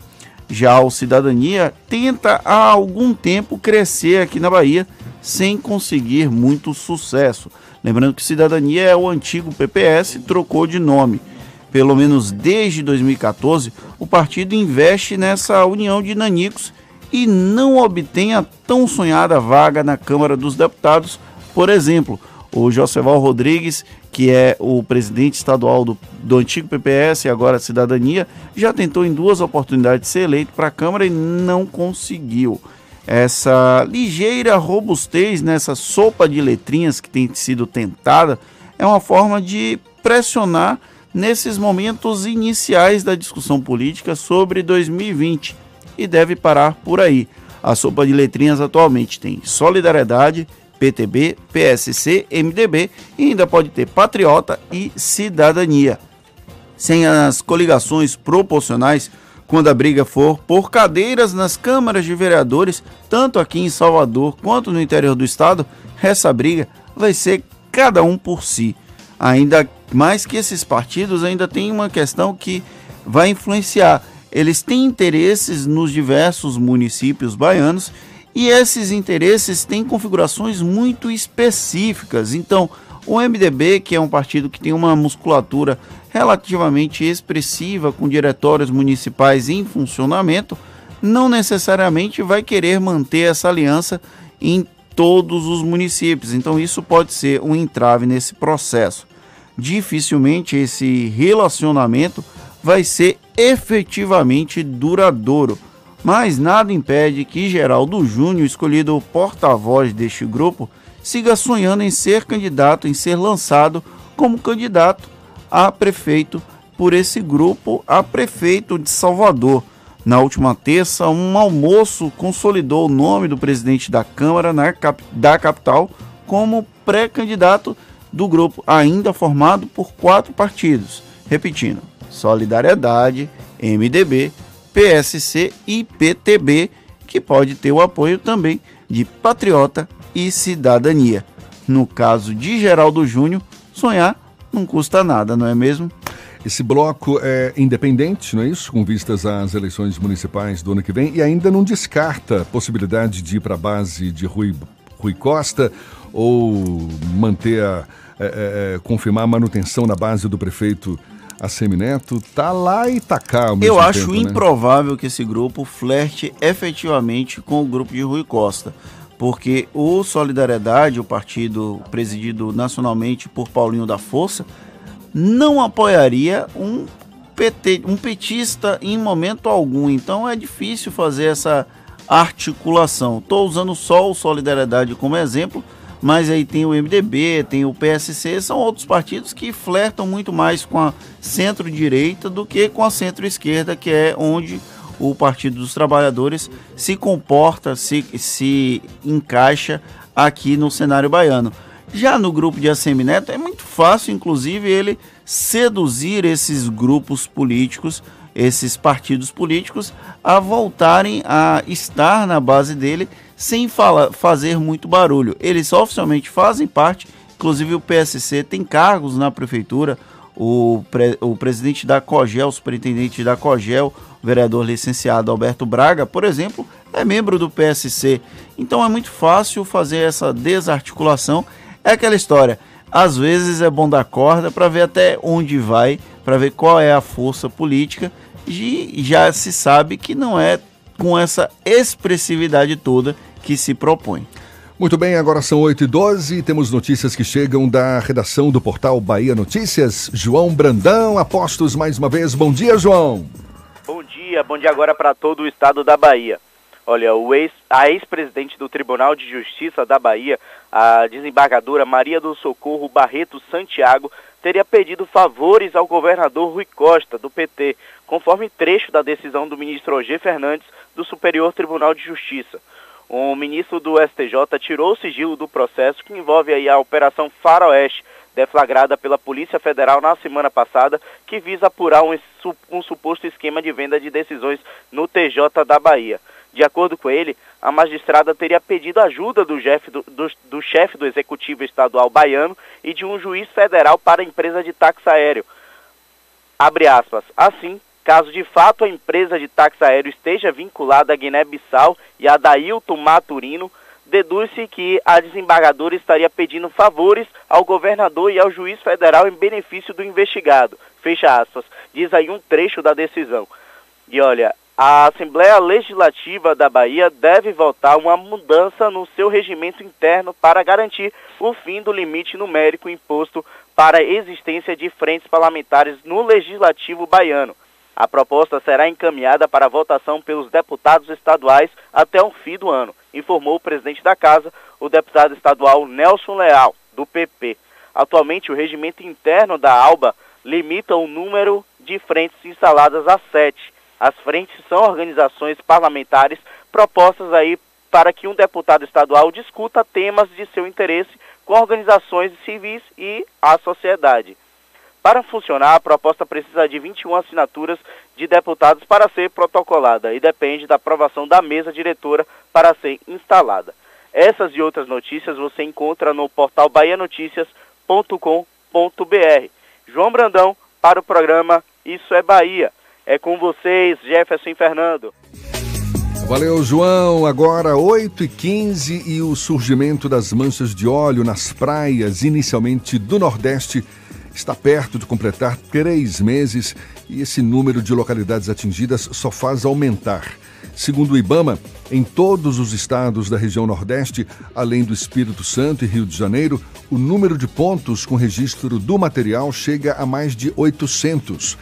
Já o Cidadania tenta há algum tempo crescer aqui na Bahia sem conseguir muito sucesso. Lembrando que Cidadania é o antigo PPS, trocou de nome. Pelo menos desde 2014, o partido investe nessa união de nanicos e não obtém a tão sonhada vaga na Câmara dos Deputados. Por exemplo, o Joseval Rodrigues, que é o presidente estadual do, do antigo PPS e agora Cidadania, já tentou em duas oportunidades ser eleito para a Câmara e não conseguiu. Essa ligeira robustez nessa sopa de letrinhas que tem sido tentada é uma forma de pressionar nesses momentos iniciais da discussão política sobre 2020 e deve parar por aí. A sopa de letrinhas atualmente tem Solidariedade, PTB, PSC, MDB e ainda pode ter Patriota e Cidadania. Sem as coligações proporcionais, quando a briga for por cadeiras nas câmaras de vereadores, tanto aqui em Salvador quanto no interior do estado, essa briga vai ser cada um por si. Ainda mais que esses partidos ainda têm uma questão que vai influenciar. Eles têm interesses nos diversos municípios baianos e esses interesses têm configurações muito específicas. Então, o MDB, que é um partido que tem uma musculatura relativamente expressiva com diretórios municipais em funcionamento, não necessariamente vai querer manter essa aliança em todos os municípios. Então, isso pode ser um entrave nesse processo. Dificilmente esse relacionamento vai ser efetivamente duradouro mas nada impede que Geraldo Júnior, escolhido porta-voz deste grupo, siga sonhando em ser candidato, em ser lançado como candidato a prefeito por esse grupo a prefeito de Salvador. Na última terça, um almoço consolidou o nome do presidente da Câmara na cap da capital como pré-candidato do grupo, ainda formado por quatro partidos. Repetindo: Solidariedade, MDB, PSC e PTB, que pode ter o apoio também de Patriota e Cidadania. No caso de Geraldo Júnior, sonhar não custa nada, não é mesmo? Esse bloco é independente, não é isso? Com vistas às eleições municipais do ano que vem e ainda não descarta a possibilidade de ir para a base de Rui, Rui Costa ou manter a, é, é, confirmar a manutenção na base do prefeito Assemineto. Tá lá e tá cá Eu acho tempo, né? improvável que esse grupo flerte efetivamente com o grupo de Rui Costa. Porque o Solidariedade, o partido presidido nacionalmente por Paulinho da Força, não apoiaria um, PT, um petista em momento algum. Então é difícil fazer essa articulação. Estou usando só o Solidariedade como exemplo, mas aí tem o MDB, tem o PSC, são outros partidos que flertam muito mais com a centro-direita do que com a centro-esquerda, que é onde o Partido dos Trabalhadores se comporta, se, se encaixa aqui no cenário baiano. Já no grupo de Assemineto é muito fácil, inclusive, ele seduzir esses grupos políticos, esses partidos políticos, a voltarem a estar na base dele sem fala, fazer muito barulho. Eles oficialmente fazem parte, inclusive o PSC tem cargos na prefeitura, o, pre, o presidente da COGEL, o superintendente da COGEL, o vereador licenciado Alberto Braga, por exemplo, é membro do PSC. Então é muito fácil fazer essa desarticulação. É aquela história. Às vezes é bom dar corda para ver até onde vai, para ver qual é a força política. E já se sabe que não é com essa expressividade toda que se propõe. Muito bem, agora são 8h12 temos notícias que chegam da redação do portal Bahia Notícias. João Brandão, apostos mais uma vez. Bom dia, João. Bom dia, bom dia agora para todo o estado da Bahia. Olha, o ex, a ex-presidente do Tribunal de Justiça da Bahia, a desembargadora Maria do Socorro Barreto Santiago, teria pedido favores ao governador Rui Costa, do PT, conforme trecho da decisão do ministro Roger Fernandes do Superior Tribunal de Justiça. O ministro do STJ tirou o sigilo do processo que envolve a Operação Faroeste, deflagrada pela Polícia Federal na semana passada, que visa apurar um, um suposto esquema de venda de decisões no TJ da Bahia. De acordo com ele, a magistrada teria pedido ajuda do chefe do, do, do, do Executivo Estadual baiano e de um juiz federal para a empresa de táxi aéreo. Abre aspas. Assim, caso de fato a empresa de táxi aéreo esteja vinculada a Guiné-Bissau e a Dailton Maturino, deduz-se que a desembargadora estaria pedindo favores ao governador e ao juiz federal em benefício do investigado. Fecha aspas. Diz aí um trecho da decisão. E olha, a Assembleia Legislativa da Bahia deve votar uma mudança no seu regimento interno para garantir o fim do limite numérico imposto para a existência de frentes parlamentares no Legislativo baiano. A proposta será encaminhada para votação pelos deputados estaduais até o fim do ano, informou o presidente da Casa, o deputado estadual Nelson Leal, do PP. Atualmente, o regimento interno da ALBA limita o número de frentes instaladas a sete. As frentes são organizações parlamentares propostas aí para que um deputado estadual discuta temas de seu interesse com organizações civis e a sociedade. Para funcionar, a proposta precisa de 21 assinaturas de deputados para ser protocolada e depende da aprovação da mesa diretora para ser instalada. Essas e outras notícias você encontra no portal bahianoticias.com.br. João Brandão para o programa Isso é Bahia. É com vocês, Jefferson e Fernando. Valeu, João. Agora 8 e 15 e o surgimento das manchas de óleo nas praias, inicialmente do Nordeste, está perto de completar três meses e esse número de localidades atingidas só faz aumentar. Segundo o Ibama, em todos os estados da região Nordeste, além do Espírito Santo e Rio de Janeiro, o número de pontos com registro do material chega a mais de 800.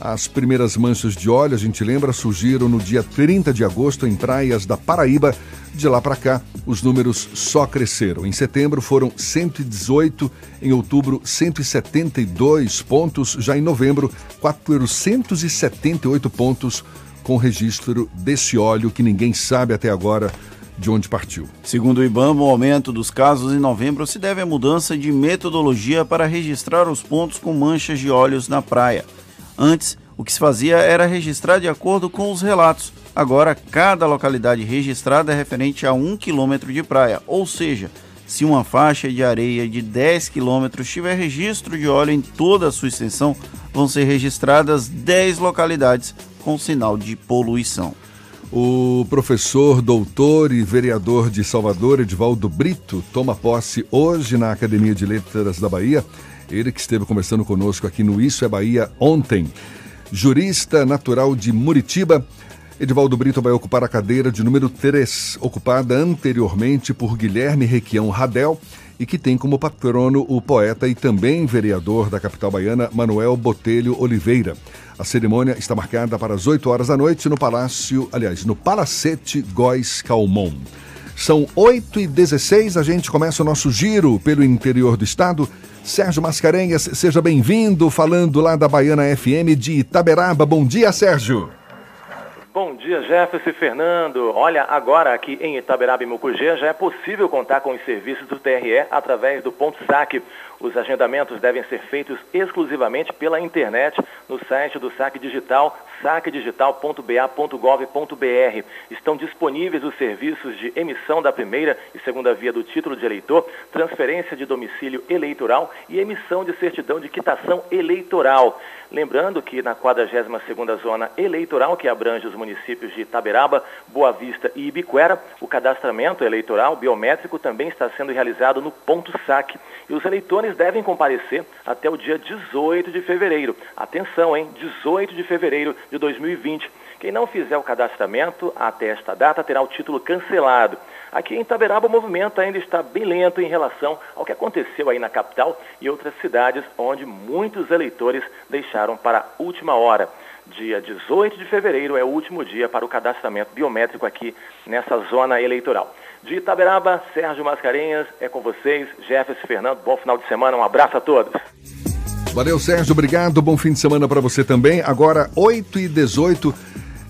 As primeiras manchas de óleo, a gente lembra, surgiram no dia 30 de agosto em praias da Paraíba. De lá para cá, os números só cresceram. Em setembro foram 118, em outubro 172 pontos, já em novembro 478 pontos com registro desse óleo que ninguém sabe até agora de onde partiu. Segundo o IBAMA, o aumento dos casos em novembro se deve à mudança de metodologia para registrar os pontos com manchas de óleos na praia. Antes, o que se fazia era registrar de acordo com os relatos. Agora, cada localidade registrada é referente a um quilômetro de praia, ou seja, se uma faixa de areia de 10 quilômetros tiver registro de óleo em toda a sua extensão, vão ser registradas 10 localidades com sinal de poluição. O professor, doutor e vereador de Salvador, Edvaldo Brito, toma posse hoje na Academia de Letras da Bahia. Ele que esteve conversando conosco aqui no Isso é Bahia ontem. Jurista natural de Muritiba, Edivaldo Brito vai ocupar a cadeira de número 3, ocupada anteriormente por Guilherme Requião Radel, e que tem como patrono o poeta e também vereador da capital baiana, Manuel Botelho Oliveira. A cerimônia está marcada para as 8 horas da noite no Palácio, aliás, no Palacete Góis Calmon. São 8 e 16 a gente começa o nosso giro pelo interior do estado. Sérgio Mascarenhas, seja bem-vindo, falando lá da Baiana FM de Itaberaba. Bom dia, Sérgio. Bom dia, Jefferson e Fernando. Olha, agora aqui em Itaberaba e Mucugê já é possível contar com os serviços do TRE através do ponto saque. Os agendamentos devem ser feitos exclusivamente pela internet no site do Saque Digital, saquedigital.ba.gov.br. Estão disponíveis os serviços de emissão da primeira e segunda via do título de eleitor, transferência de domicílio eleitoral e emissão de certidão de quitação eleitoral. Lembrando que na 42ª Zona Eleitoral, que abrange os municípios de Itaberaba, Boa Vista e Ibiquera, o cadastramento eleitoral biométrico também está sendo realizado no ponto saque. E os eleitores devem comparecer até o dia 18 de fevereiro. Atenção, hein? 18 de fevereiro de 2020. Quem não fizer o cadastramento até esta data terá o título cancelado. Aqui em Itaberaba o movimento ainda está bem lento em relação ao que aconteceu aí na capital e outras cidades onde muitos eleitores deixaram para a última hora. Dia 18 de fevereiro é o último dia para o cadastramento biométrico aqui nessa zona eleitoral. De Itaberaba, Sérgio Mascarenhas, é com vocês, Jefferson Fernando, bom final de semana, um abraço a todos. Valeu, Sérgio, obrigado, bom fim de semana para você também. Agora, 8 e 18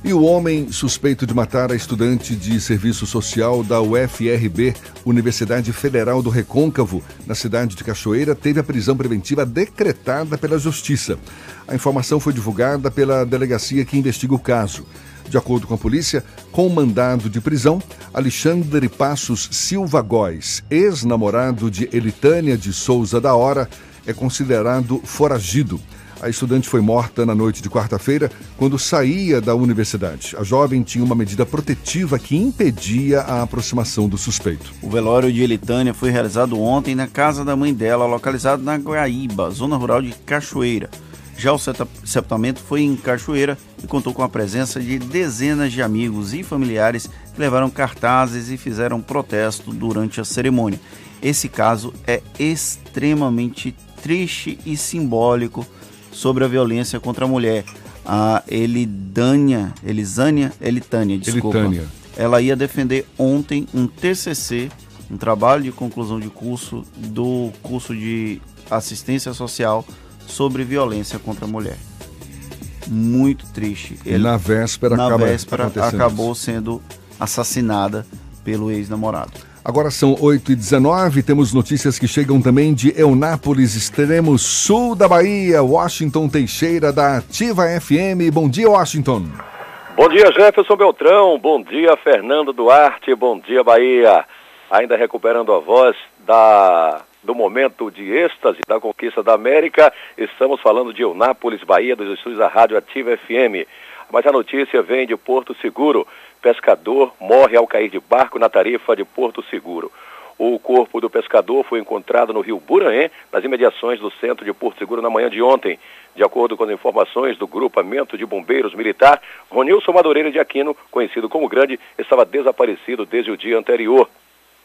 e o homem suspeito de matar a estudante de serviço social da UFRB, Universidade Federal do Recôncavo, na cidade de Cachoeira, teve a prisão preventiva decretada pela Justiça. A informação foi divulgada pela delegacia que investiga o caso. De acordo com a polícia, com mandado de prisão, Alexandre Passos Silva Góes, ex-namorado de Elitânia de Souza da Hora, é considerado foragido. A estudante foi morta na noite de quarta-feira quando saía da universidade. A jovem tinha uma medida protetiva que impedia a aproximação do suspeito. O velório de Elitânia foi realizado ontem na casa da mãe dela, localizada na Guaíba, zona rural de Cachoeira. Já o sepultamento foi em Cachoeira e contou com a presença de dezenas de amigos e familiares que levaram cartazes e fizeram protesto durante a cerimônia. Esse caso é extremamente triste e simbólico sobre a violência contra a mulher. A Elidânia, Elisânia, Elitânia, desculpa. Elitânia. Ela ia defender ontem um TCC, um trabalho de conclusão de curso do curso de assistência social sobre violência contra a mulher. Muito triste. Ele, na véspera, na acaba véspera acabou sendo assassinada pelo ex-namorado. Agora são 8 e 19 temos notícias que chegam também de Eunápolis, extremo sul da Bahia. Washington Teixeira, da Ativa FM. Bom dia, Washington. Bom dia, Jefferson Beltrão. Bom dia, Fernando Duarte. Bom dia, Bahia. Ainda recuperando a voz da do momento de êxtase da conquista da América, estamos falando de Eunápolis, Bahia, dos estúdios da Rádio Ativa FM. Mas a notícia vem de Porto Seguro. Pescador morre ao cair de barco na tarifa de Porto Seguro. O corpo do pescador foi encontrado no rio Buranhê, nas imediações do centro de Porto Seguro, na manhã de ontem. De acordo com as informações do grupamento de bombeiros militar, Ronilson Madureira de Aquino, conhecido como Grande, estava desaparecido desde o dia anterior.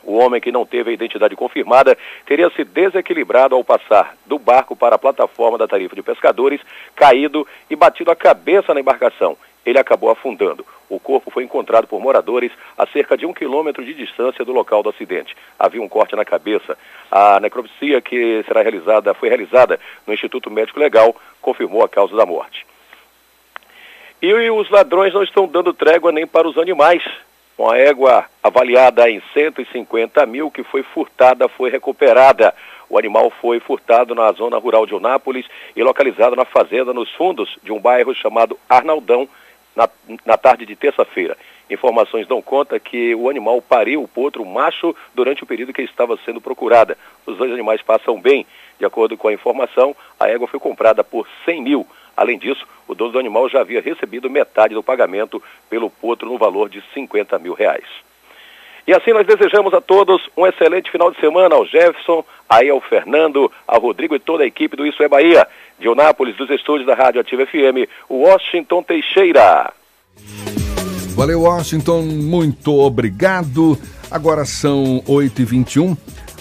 O homem que não teve a identidade confirmada teria se desequilibrado ao passar do barco para a plataforma da tarifa de pescadores, caído e batido a cabeça na embarcação. Ele acabou afundando. O corpo foi encontrado por moradores a cerca de um quilômetro de distância do local do acidente. Havia um corte na cabeça. A necropsia que será realizada foi realizada no Instituto Médico Legal, confirmou a causa da morte. E os ladrões não estão dando trégua nem para os animais. Uma égua avaliada em 150 mil que foi furtada foi recuperada. O animal foi furtado na zona rural de Onápolis e localizado na fazenda nos fundos de um bairro chamado Arnaldão, na, na tarde de terça-feira. Informações dão conta que o animal pariu o potro macho durante o período que estava sendo procurada. Os dois animais passam bem. De acordo com a informação, a égua foi comprada por 100 mil. Além disso, o dono do animal já havia recebido metade do pagamento pelo potro no valor de 50 mil reais. E assim nós desejamos a todos um excelente final de semana ao Jefferson, aí ao Fernando, ao Rodrigo e toda a equipe do Isso é Bahia. De Onápolis, dos estúdios da Rádio Ativa FM, Washington Teixeira. Valeu, Washington. Muito obrigado. Agora são 8h21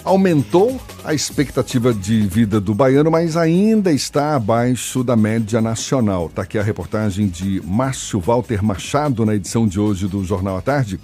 aumentou a expectativa de vida do baiano, mas ainda está abaixo da média nacional. Está aqui a reportagem de Márcio Walter Machado na edição de hoje do Jornal à Tarde.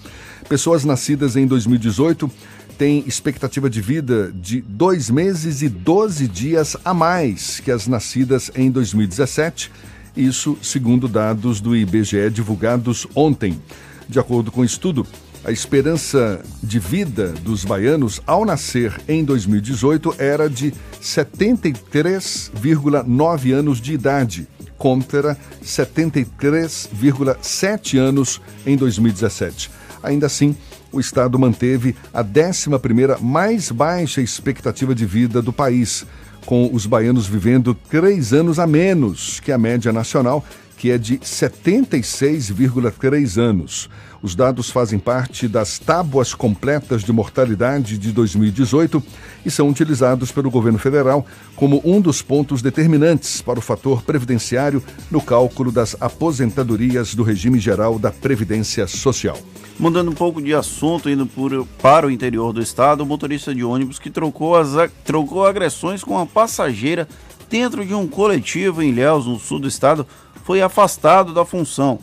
Pessoas nascidas em 2018 têm expectativa de vida de dois meses e 12 dias a mais que as nascidas em 2017. Isso segundo dados do IBGE divulgados ontem. De acordo com o estudo, a esperança de vida dos baianos ao nascer em 2018 era de 73,9 anos de idade, contra 73,7 anos em 2017. Ainda assim, o Estado manteve a 11ª mais baixa expectativa de vida do país, com os baianos vivendo três anos a menos que a média nacional, que é de 76,3 anos. Os dados fazem parte das tábuas completas de mortalidade de 2018 e são utilizados pelo governo federal como um dos pontos determinantes para o fator previdenciário no cálculo das aposentadorias do regime geral da Previdência Social. Mudando um pouco de assunto, indo por, para o interior do estado, o motorista de ônibus que trocou, as, trocou agressões com uma passageira dentro de um coletivo em Ilhéus, no sul do estado, foi afastado da função.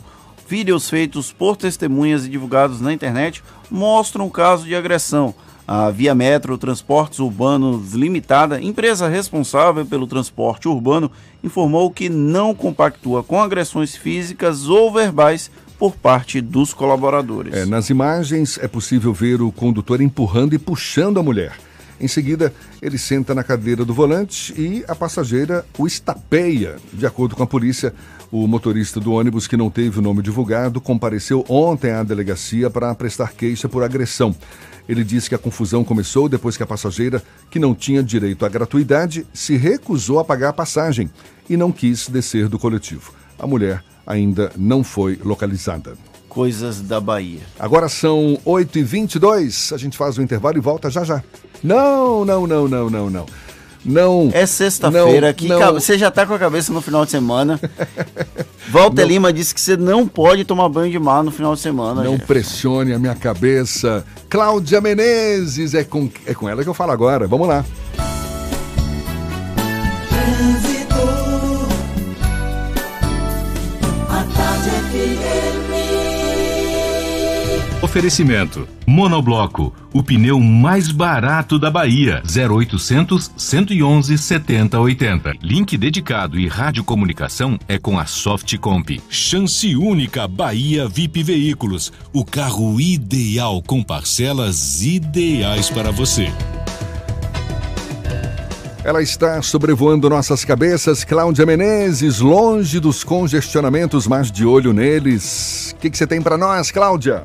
Vídeos feitos por testemunhas e divulgados na internet mostram o caso de agressão. A Via Metro Transportes Urbanos Limitada, empresa responsável pelo transporte urbano, informou que não compactua com agressões físicas ou verbais por parte dos colaboradores. É, nas imagens é possível ver o condutor empurrando e puxando a mulher. Em seguida, ele senta na cadeira do volante e a passageira o estapeia. De acordo com a polícia, o motorista do ônibus, que não teve o nome divulgado, compareceu ontem à delegacia para prestar queixa por agressão. Ele disse que a confusão começou depois que a passageira, que não tinha direito à gratuidade, se recusou a pagar a passagem e não quis descer do coletivo. A mulher ainda não foi localizada. Coisas da Bahia. Agora são 8h22, a gente faz o intervalo e volta já já. Não, não, não, não, não, não. Não. É sexta-feira que não. você já tá com a cabeça no final de semana. Walter Lima disse que você não pode tomar banho de mar no final de semana. Não gente. pressione a minha cabeça. Cláudia Menezes, é com, é com ela que eu falo agora. Vamos lá. Oferecimento: Monobloco, o pneu mais barato da Bahia. 0800 111 7080. Link dedicado e radiocomunicação é com a Softcomp. Chance única Bahia VIP Veículos, o carro ideal com parcelas ideais para você. Ela está sobrevoando nossas cabeças, Cláudia Menezes, longe dos congestionamentos, mas de olho neles. O que, que você tem para nós, Cláudia?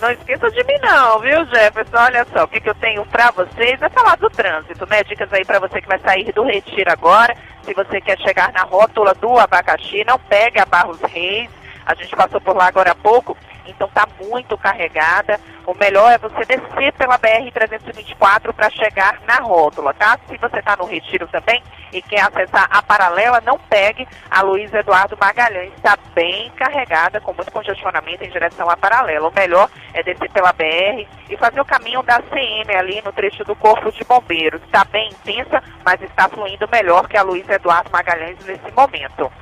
Não esqueça de mim não, viu, Jefferson? Olha só, o que, que eu tenho pra vocês é falar do trânsito, né? Dicas aí pra você que vai sair do Retiro agora. Se você quer chegar na rótula do abacaxi, não pegue a Barros Reis. A gente passou por lá agora há pouco então está muito carregada. O melhor é você descer pela BR-324 para chegar na rótula, tá? Se você está no Retiro também e quer acessar a paralela, não pegue a Luiz Eduardo Magalhães, está bem carregada, com muito congestionamento em direção à paralela. O melhor é descer pela BR e fazer o caminho da CM ali no trecho do Corpo de Bombeiros. Está bem intensa, mas está fluindo melhor que a Luiz Eduardo Magalhães nesse momento.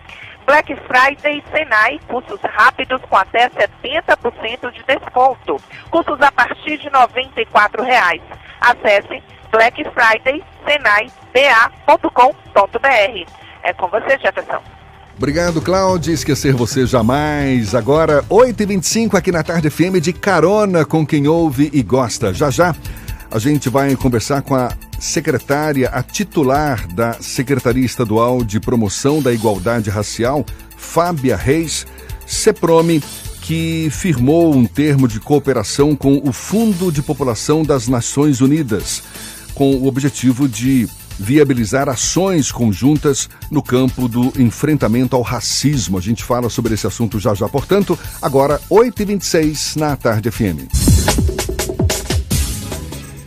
Black Friday Senai, cursos rápidos com até 70% de desconto. Cursos a partir de R$ 94,00. Acesse blackfridaysenaiba.com.br. É com você, Jefferson. Obrigado, Cláudia. Esquecer você jamais. Agora, 8h25 aqui na Tarde FM de carona com quem ouve e gosta. Já já a gente vai conversar com a secretária, a titular da Secretaria Estadual de Promoção da Igualdade Racial, Fábia Reis, CEPROME, que firmou um termo de cooperação com o Fundo de População das Nações Unidas, com o objetivo de viabilizar ações conjuntas no campo do enfrentamento ao racismo. A gente fala sobre esse assunto já já, portanto, agora 8h26 na Tarde FM.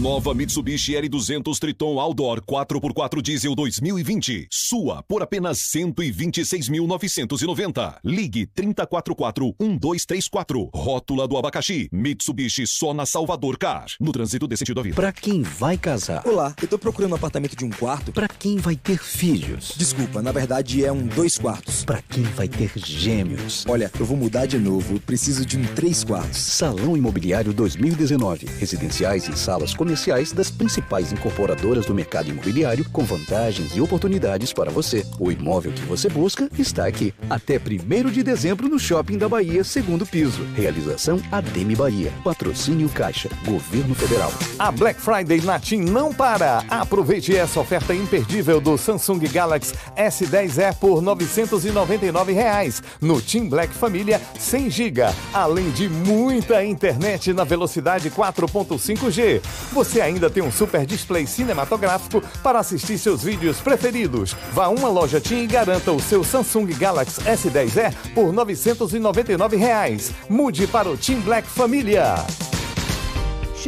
Nova Mitsubishi L200 Triton Outdoor 4x4 Diesel 2020. Sua por apenas 126.990. Ligue 3044-1234. Rótula do abacaxi. Mitsubishi só na Salvador Car. No trânsito desse sentido à vida. Pra quem vai casar? Olá, eu tô procurando um apartamento de um quarto. Pra quem vai ter filhos? Desculpa, na verdade é um dois quartos. Pra quem vai ter gêmeos? Olha, eu vou mudar de novo. Preciso de um três quartos. Salão Imobiliário 2019. Residenciais e salas comerciais das principais incorporadoras do mercado imobiliário com vantagens e oportunidades para você. O imóvel que você busca está aqui. Até 1 de dezembro no Shopping da Bahia, segundo piso. Realização Ademe Bahia. Patrocínio Caixa. Governo Federal. A Black Friday na TIM não para. Aproveite essa oferta imperdível do Samsung Galaxy S10e por 999 reais. no TIM Black Família 100 GB, além de muita internet na velocidade 4.5G. Você ainda tem um super display cinematográfico para assistir seus vídeos preferidos. Vá a uma loja TIM e garanta o seu Samsung Galaxy S10e por 999 reais. Mude para o TIM Black Família.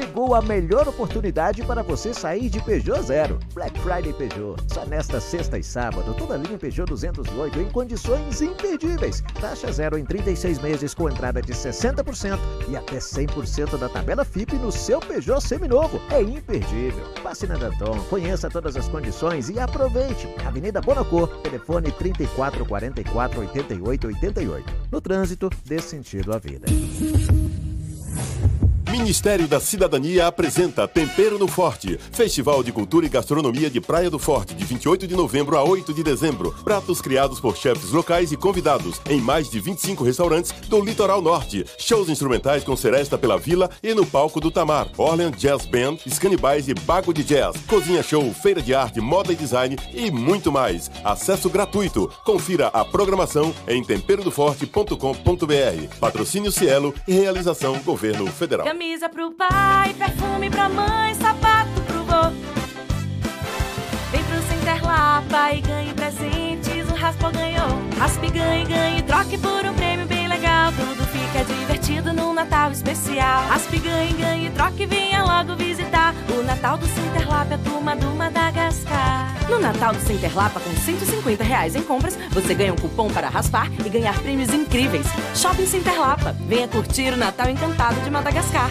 Chegou a melhor oportunidade para você sair de Peugeot Zero. Black Friday Peugeot. Só nesta sexta e sábado, toda linha Peugeot 208 em condições imperdíveis. Taxa zero em 36 meses com entrada de 60% e até 100% da tabela FIP no seu Peugeot seminovo. É imperdível. Passe na Danton, conheça todas as condições e aproveite. Avenida Bonacor, telefone 3444 8888. No trânsito, dê sentido à vida. Ministério da Cidadania apresenta Tempero no Forte, Festival de Cultura e Gastronomia de Praia do Forte, de 28 de novembro a 8 de dezembro. Pratos criados por chefes locais e convidados, em mais de 25 restaurantes do Litoral Norte. Shows instrumentais com Seresta pela Vila e no palco do Tamar. Orleans Jazz Band, Scanibais e Bago de Jazz. Cozinha Show, Feira de Arte, Moda e Design e muito mais. Acesso gratuito. Confira a programação em temperodoforte.com.br. Patrocínio Cielo e realização Governo Federal. Camisa pro pai, perfume pra mãe, sapato pro vô. Vem pro Center Lapa e ganhe presentes, o Raspa ganhou. Raspe, ganhe, ganhe, troque por um prêmio bem legal. Tudo fica divertido no Natal especial. Raspe, ganhe, ganhe, troque, venha logo visitar. O Natal do Center Lapa é a turma do Madagascar. No Natal do Center Lapa, com 150 reais em compras, você ganha um cupom para raspar e ganhar prêmios incríveis. Shopping Center Lapa. Venha curtir o Natal encantado de Madagascar.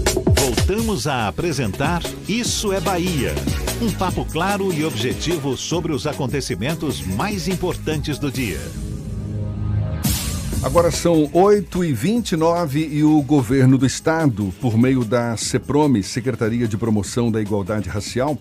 Voltamos a apresentar Isso é Bahia. Um papo claro e objetivo sobre os acontecimentos mais importantes do dia. Agora são 8 e 29 e o governo do estado, por meio da CEPROME, Secretaria de Promoção da Igualdade Racial,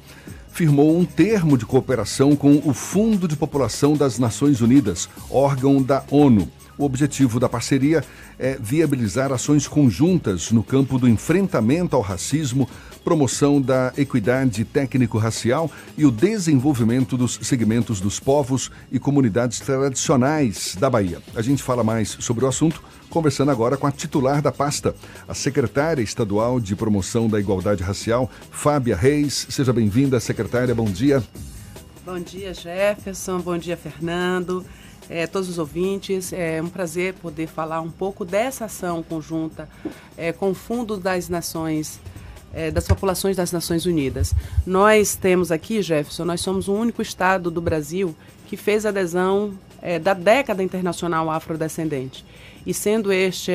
firmou um termo de cooperação com o Fundo de População das Nações Unidas, órgão da ONU. O objetivo da parceria é viabilizar ações conjuntas no campo do enfrentamento ao racismo, promoção da equidade técnico-racial e o desenvolvimento dos segmentos dos povos e comunidades tradicionais da Bahia. A gente fala mais sobre o assunto conversando agora com a titular da pasta, a secretária estadual de promoção da igualdade racial, Fábia Reis. Seja bem-vinda, secretária. Bom dia. Bom dia, Jefferson. Bom dia, Fernando é, todos os ouvintes. É um prazer poder falar um pouco dessa ação conjunta é, com o Fundo das Nações, é, das Populações das Nações Unidas. Nós temos aqui, Jefferson, nós somos o único estado do Brasil que fez adesão é, da década internacional afrodescendente. E sendo este,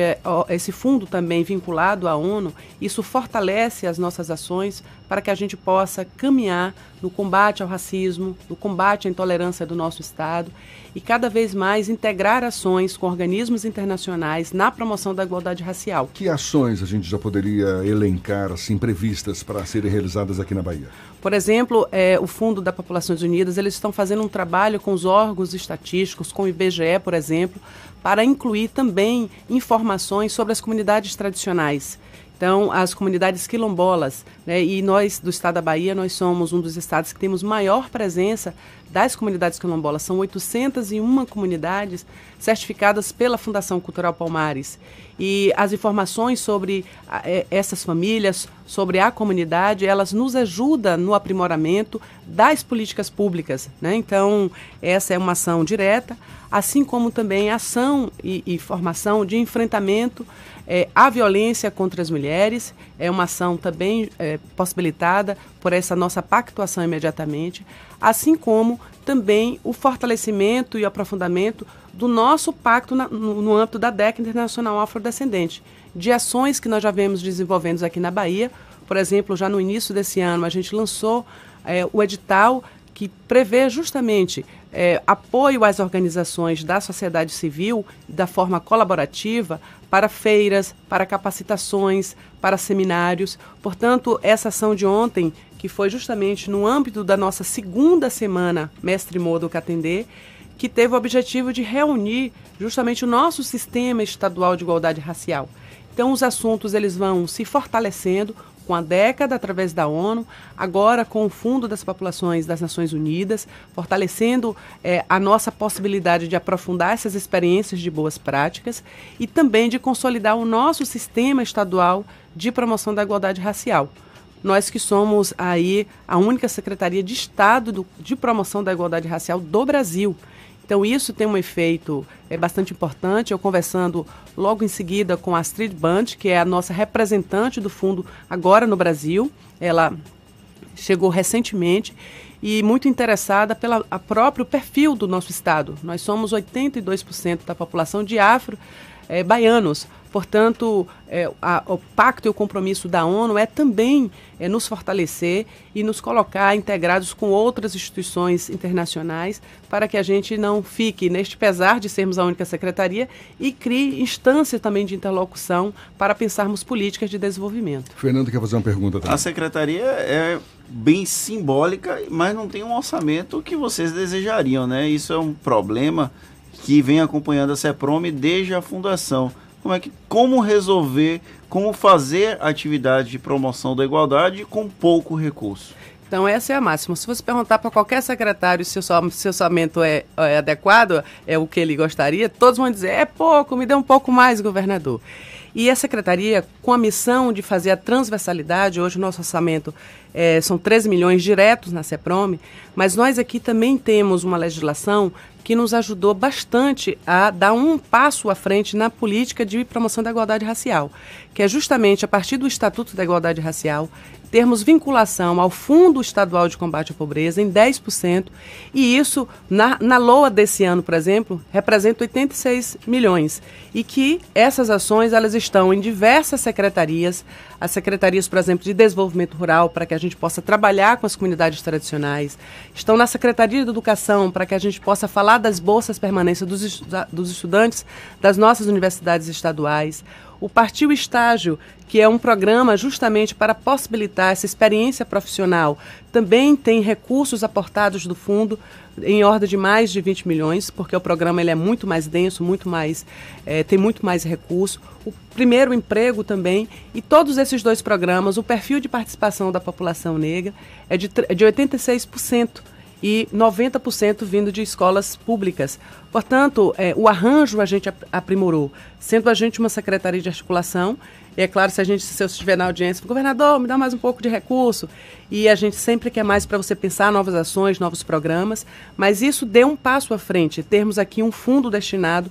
esse fundo também vinculado à ONU, isso fortalece as nossas ações para que a gente possa caminhar no combate ao racismo, no combate à intolerância do nosso Estado e cada vez mais integrar ações com organismos internacionais na promoção da igualdade racial. Que ações a gente já poderia elencar, assim, previstas para serem realizadas aqui na Bahia? Por exemplo, é, o Fundo das Populações Unidas, eles estão fazendo um trabalho com os órgãos estatísticos, com o IBGE, por exemplo, para incluir também informações sobre as comunidades tradicionais. Então, as comunidades quilombolas, né, e nós do estado da Bahia, nós somos um dos estados que temos maior presença das comunidades quilombolas. São 801 comunidades certificadas pela Fundação Cultural Palmares. E as informações sobre é, essas famílias, sobre a comunidade, elas nos ajudam no aprimoramento das políticas públicas. Né? Então, essa é uma ação direta, assim como também ação e, e formação de enfrentamento é, a violência contra as mulheres é uma ação também é, possibilitada por essa nossa pactuação imediatamente, assim como também o fortalecimento e aprofundamento do nosso pacto na, no, no âmbito da década internacional afrodescendente, de ações que nós já vemos desenvolvendo aqui na Bahia. Por exemplo, já no início desse ano, a gente lançou é, o edital que prevê justamente é, apoio às organizações da sociedade civil da forma colaborativa para feiras, para capacitações, para seminários. Portanto, essa ação de ontem, que foi justamente no âmbito da nossa segunda semana Mestre Modo Catendê, que teve o objetivo de reunir justamente o nosso sistema estadual de igualdade racial. Então, os assuntos eles vão se fortalecendo, com a década através da ONU, agora com o Fundo das Populações das Nações Unidas, fortalecendo é, a nossa possibilidade de aprofundar essas experiências de boas práticas e também de consolidar o nosso sistema estadual de promoção da igualdade racial. Nós que somos aí a única Secretaria de Estado do, de Promoção da Igualdade Racial do Brasil. Então, isso tem um efeito é, bastante importante. Eu conversando logo em seguida com a Astrid Band, que é a nossa representante do fundo agora no Brasil. Ela chegou recentemente e muito interessada pelo próprio perfil do nosso estado. Nós somos 82% da população de afro é, baianos. Portanto, é, a, o pacto e o compromisso da ONU é também é, nos fortalecer e nos colocar integrados com outras instituições internacionais para que a gente não fique neste pesar de sermos a única secretaria e crie instância também de interlocução para pensarmos políticas de desenvolvimento. Fernando quer fazer uma pergunta também. A secretaria é bem simbólica, mas não tem um orçamento que vocês desejariam, né? Isso é um problema que vem acompanhando a CEPROM desde a fundação como é que como resolver, como fazer atividade de promoção da igualdade com pouco recurso. Então, essa é a máxima. Se você perguntar para qualquer secretário se o seu orçamento é, é, adequado, é o que ele gostaria, todos vão dizer: é pouco, me dê um pouco mais, governador. E a secretaria, com a missão de fazer a transversalidade, hoje o nosso orçamento é, são 13 milhões diretos na CEPROME, mas nós aqui também temos uma legislação que nos ajudou bastante a dar um passo à frente na política de promoção da igualdade racial, que é justamente a partir do Estatuto da Igualdade Racial termos vinculação ao Fundo Estadual de Combate à Pobreza em 10%, e isso, na, na LOA desse ano, por exemplo, representa 86 milhões. E que essas ações elas estão em diversas secretarias, as secretarias, por exemplo, de desenvolvimento rural, para que a gente possa trabalhar com as comunidades tradicionais, estão na Secretaria de Educação, para que a gente possa falar das bolsas permanência dos, dos estudantes das nossas universidades estaduais, o Partiu Estágio, que é um programa justamente para possibilitar essa experiência profissional, também tem recursos aportados do fundo em ordem de mais de 20 milhões, porque o programa ele é muito mais denso, muito mais eh, tem muito mais recurso. O primeiro emprego também e todos esses dois programas, o perfil de participação da população negra é de, é de 86% e 90% vindo de escolas públicas. Portanto, eh, o arranjo a gente ap- aprimorou, sendo a gente uma secretaria de articulação. E é claro, se a gente, se eu estiver na audiência, governador, me dá mais um pouco de recurso. E a gente sempre quer mais para você pensar novas ações, novos programas. Mas isso deu um passo à frente, termos aqui um fundo destinado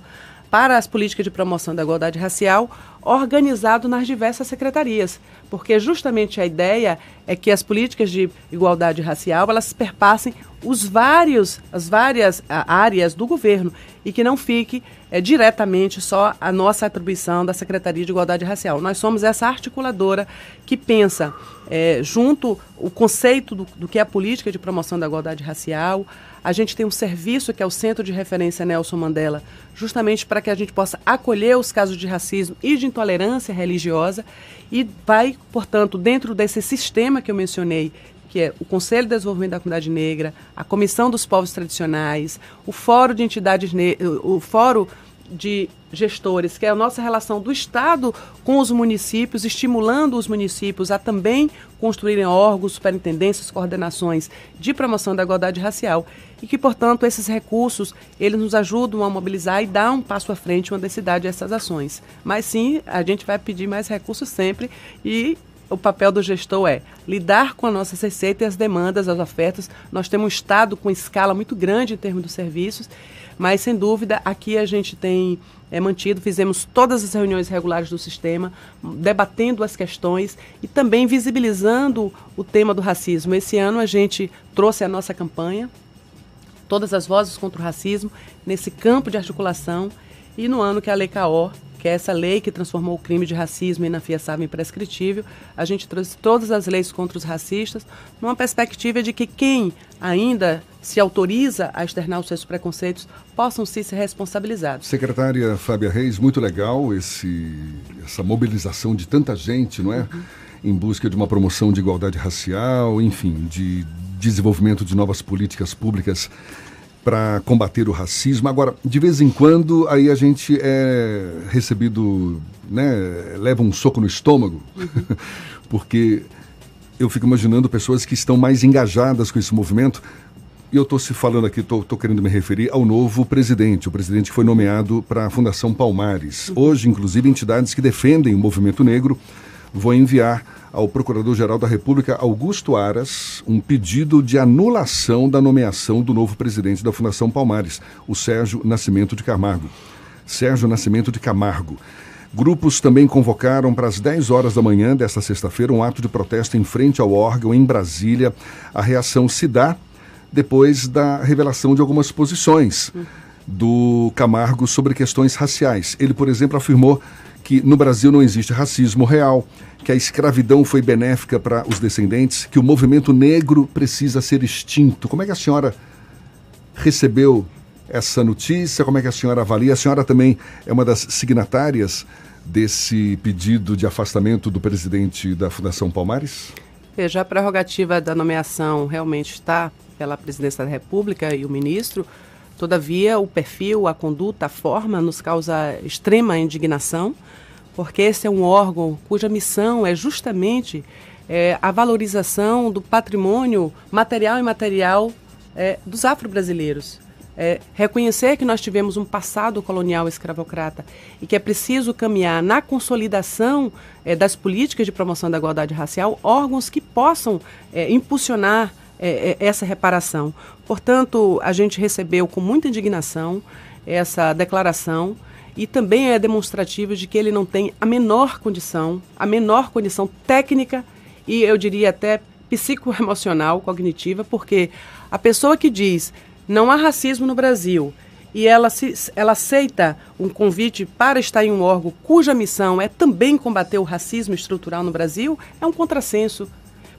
para as políticas de promoção da igualdade racial, organizado nas diversas secretarias, porque justamente a ideia é que as políticas de igualdade racial elas perpassem os vários, as várias áreas do governo e que não fique eh, diretamente só a nossa atribuição da Secretaria de Igualdade Racial. Nós somos essa articuladora que pensa eh, junto o conceito do, do que é a política de promoção da igualdade racial. A gente tem um serviço que é o Centro de Referência Nelson Mandela, justamente para que a gente possa acolher os casos de racismo e de intolerância religiosa e vai, portanto, dentro desse sistema que eu mencionei, que é o Conselho de Desenvolvimento da Comunidade Negra, a Comissão dos Povos Tradicionais, o Fórum de Entidades, Ne- o Fórum de Gestores, que é a nossa relação do Estado com os municípios, estimulando os municípios a também construírem órgãos, superintendências, coordenações de promoção da igualdade racial e que, portanto, esses recursos eles nos ajudam a mobilizar e dar um passo à frente, uma densidade a essas ações. Mas sim, a gente vai pedir mais recursos sempre e o papel do gestor é lidar com a nossa receita e as demandas, as ofertas. Nós temos um Estado com escala muito grande em termos dos serviços, mas sem dúvida aqui a gente tem é, mantido, fizemos todas as reuniões regulares do sistema, debatendo as questões e também visibilizando o tema do racismo. Esse ano a gente trouxe a nossa campanha, todas as vozes contra o racismo, nesse campo de articulação, e no ano que a Lei que é essa lei que transformou o crime de racismo inafiançável em prescritível, a gente trouxe todas as leis contra os racistas, numa perspectiva de que quem ainda se autoriza a externar os seus preconceitos possam sim ser responsabilizados. Secretária Fábia Reis, muito legal esse, essa mobilização de tanta gente, não é? Em busca de uma promoção de igualdade racial, enfim, de desenvolvimento de novas políticas públicas para combater o racismo. Agora, de vez em quando, aí a gente é recebido, né, leva um soco no estômago, porque eu fico imaginando pessoas que estão mais engajadas com esse movimento. E eu estou se falando aqui, estou querendo me referir ao novo presidente, o presidente que foi nomeado para a Fundação Palmares. Hoje, inclusive, entidades que defendem o movimento negro vão enviar ao Procurador-Geral da República, Augusto Aras, um pedido de anulação da nomeação do novo presidente da Fundação Palmares, o Sérgio Nascimento de Camargo. Sérgio Nascimento de Camargo. Grupos também convocaram para as 10 horas da manhã desta sexta-feira um ato de protesto em frente ao órgão em Brasília. A reação se dá depois da revelação de algumas posições do Camargo sobre questões raciais. Ele, por exemplo, afirmou que no Brasil não existe racismo real, que a escravidão foi benéfica para os descendentes, que o movimento negro precisa ser extinto. Como é que a senhora recebeu essa notícia? Como é que a senhora avalia? A senhora também é uma das signatárias desse pedido de afastamento do presidente da Fundação Palmares? Veja, a prerrogativa da nomeação realmente está pela presidência da República e o ministro. Todavia, o perfil, a conduta, a forma nos causa extrema indignação, porque esse é um órgão cuja missão é justamente é, a valorização do patrimônio material e imaterial é, dos afro-brasileiros. É, reconhecer que nós tivemos um passado colonial escravocrata e que é preciso caminhar na consolidação é, das políticas de promoção da igualdade racial órgãos que possam é, impulsionar é, é, essa reparação. Portanto, a gente recebeu com muita indignação essa declaração e também é demonstrativo de que ele não tem a menor condição, a menor condição técnica e eu diria até psicoemocional, cognitiva, porque a pessoa que diz não há racismo no Brasil e ela, se, ela aceita um convite para estar em um órgão cuja missão é também combater o racismo estrutural no Brasil, é um contrassenso.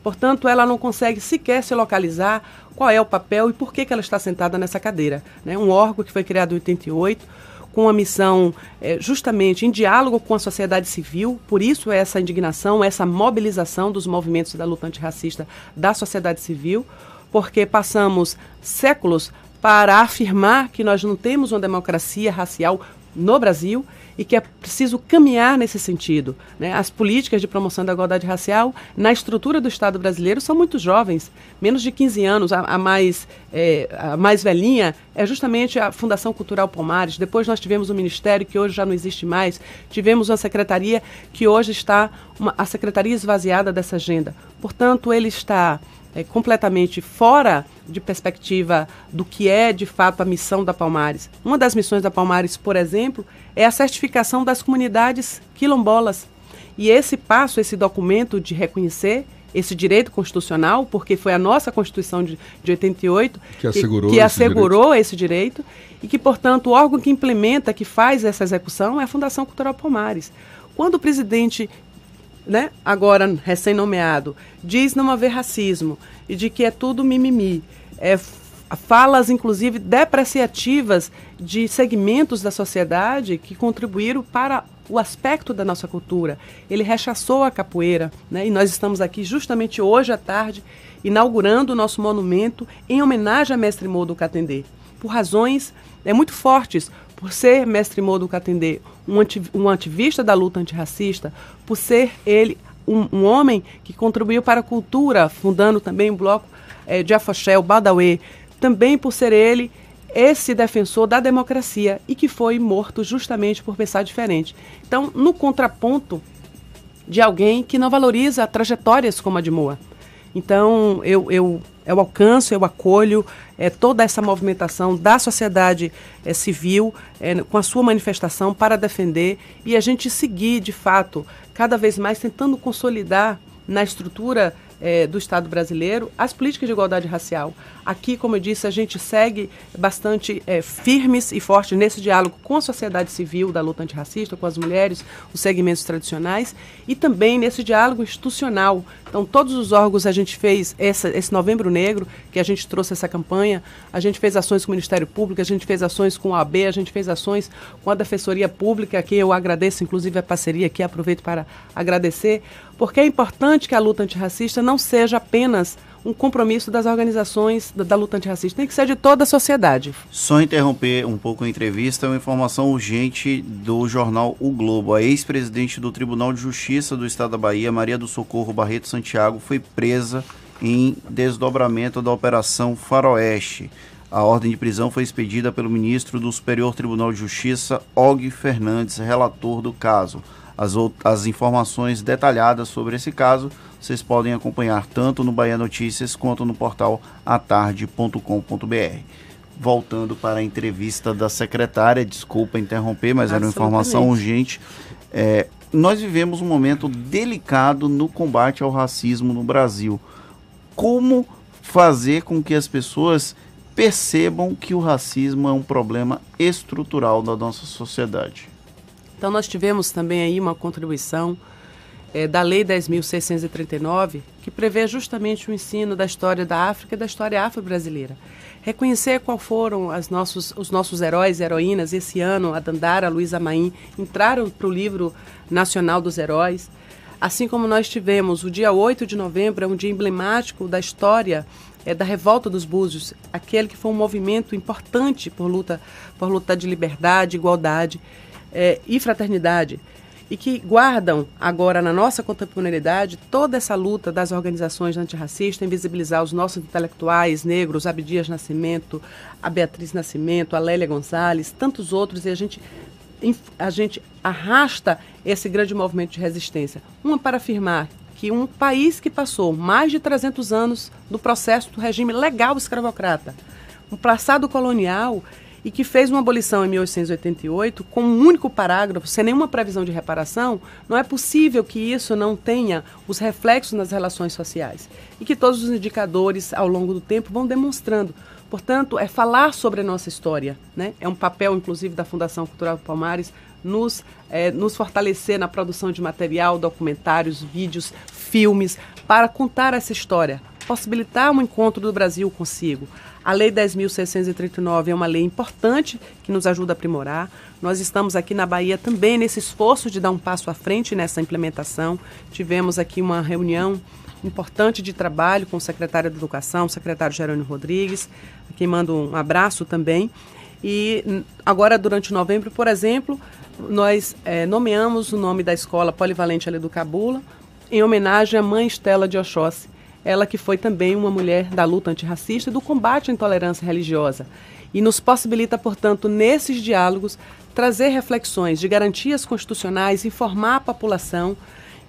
Portanto, ela não consegue sequer se localizar qual é o papel e por que, que ela está sentada nessa cadeira. Né? Um órgão que foi criado em 88, com a missão é, justamente em diálogo com a sociedade civil, por isso essa indignação, essa mobilização dos movimentos da luta antirracista da sociedade civil, porque passamos séculos para afirmar que nós não temos uma democracia racial no Brasil e que é preciso caminhar nesse sentido. Né? As políticas de promoção da igualdade racial na estrutura do Estado brasileiro são muito jovens, menos de 15 anos. A, a mais, é, a mais velhinha é justamente a Fundação Cultural Palmares. Depois nós tivemos um ministério que hoje já não existe mais. Tivemos uma secretaria que hoje está uma, a secretaria esvaziada dessa agenda. Portanto, ele está é, completamente fora de perspectiva do que é de fato a missão da Palmares. Uma das missões da Palmares, por exemplo, é a certificação das comunidades quilombolas. E esse passo, esse documento de reconhecer esse direito constitucional, porque foi a nossa Constituição de, de 88 que assegurou, que, que esse, assegurou direito. esse direito e que, portanto, o órgão que implementa, que faz essa execução é a Fundação Cultural Palmares. Quando o presidente né, agora recém-nomeado, diz não haver racismo e de que é tudo mimimi. É, falas, inclusive, depreciativas de segmentos da sociedade que contribuíram para o aspecto da nossa cultura. Ele rechaçou a capoeira, né? e nós estamos aqui justamente hoje à tarde inaugurando o nosso monumento em homenagem a Mestre Modo Catendê, por razões é, muito fortes, por ser Mestre Modo Catendê um, ativista da luta antirracista, por ser ele um, um, homem que contribuiu para a cultura, fundando também o bloco é, de Afoxé, o também por ser ele esse defensor da democracia e que foi morto justamente por pensar diferente. Então, no contraponto de alguém que não valoriza trajetórias como a de Moa. Então, eu, eu, eu alcanço, eu acolho é, toda essa movimentação da sociedade é, civil é, com a sua manifestação para defender e a gente seguir, de fato, cada vez mais tentando consolidar na estrutura é, do Estado brasileiro as políticas de igualdade racial. Aqui, como eu disse, a gente segue bastante é, firmes e fortes nesse diálogo com a sociedade civil da luta antirracista, com as mulheres, os segmentos tradicionais e também nesse diálogo institucional. Então, todos os órgãos a gente fez essa, esse Novembro Negro, que a gente trouxe essa campanha, a gente fez ações com o Ministério Público, a gente fez ações com a AB, a gente fez ações com a Defensoria Pública, que eu agradeço, inclusive, a parceria aqui, aproveito para agradecer, porque é importante que a luta antirracista não seja apenas um compromisso das organizações da, da, luta antirracista, tem que ser de toda a sociedade. Só interromper um pouco a entrevista, uma informação urgente do jornal O Globo. A ex-presidente do Tribunal de Justiça do Estado da Bahia, Maria do Socorro Barreto Santiago, foi presa em desdobramento da Operação Faroeste. A ordem de prisão foi expedida pelo ministro do Superior Tribunal de Justiça, Og Fernandes, relator do caso. As, as informações detalhadas sobre esse caso vocês podem acompanhar tanto no Bahia Notícias quanto no portal atarde.com.br. Voltando para a entrevista da secretária, desculpa interromper, mas era uma informação urgente. É, nós vivemos um momento delicado no combate ao racismo no Brasil. Como fazer com que as pessoas percebam que o racismo é um problema estrutural da nossa sociedade? Então, nós tivemos também aí uma contribuição é, da Lei 10.639, que prevê justamente o ensino da história da África e da história afro-brasileira. Reconhecer qual foram as nossos, os nossos heróis e heroínas. Esse ano, a Dandara, a Luísa Maim entraram para o livro nacional dos heróis. Assim como nós tivemos o dia 8 de novembro, é um dia emblemático da história é, da Revolta dos Búzios, aquele que foi um movimento importante por luta, por luta de liberdade, igualdade é, e fraternidade e que guardam agora na nossa contemporaneidade toda essa luta das organizações antirracistas em visibilizar os nossos intelectuais negros, Abdias Nascimento, a Beatriz Nascimento, a Lélia Gonzalez, tantos outros, e a gente, a gente arrasta esse grande movimento de resistência. Uma para afirmar que um país que passou mais de 300 anos no processo do regime legal escravocrata, um passado colonial e que fez uma abolição em 1888 com um único parágrafo, sem nenhuma previsão de reparação, não é possível que isso não tenha os reflexos nas relações sociais. E que todos os indicadores ao longo do tempo vão demonstrando. Portanto, é falar sobre a nossa história. Né? É um papel, inclusive, da Fundação Cultural Palmares nos, é, nos fortalecer na produção de material, documentários, vídeos, filmes, para contar essa história, possibilitar um encontro do Brasil consigo. A Lei 10.639 é uma lei importante que nos ajuda a aprimorar. Nós estamos aqui na Bahia também nesse esforço de dar um passo à frente nessa implementação. Tivemos aqui uma reunião importante de trabalho com o secretário de Educação, o secretário Jerônimo Rodrigues, a quem mando um abraço também. E agora, durante novembro, por exemplo, nós é, nomeamos o nome da escola polivalente ali do Cabula, em homenagem à mãe Estela de Oxóssi, ela que foi também uma mulher da luta antirracista e do combate à intolerância religiosa. E nos possibilita, portanto, nesses diálogos, trazer reflexões de garantias constitucionais, informar a população.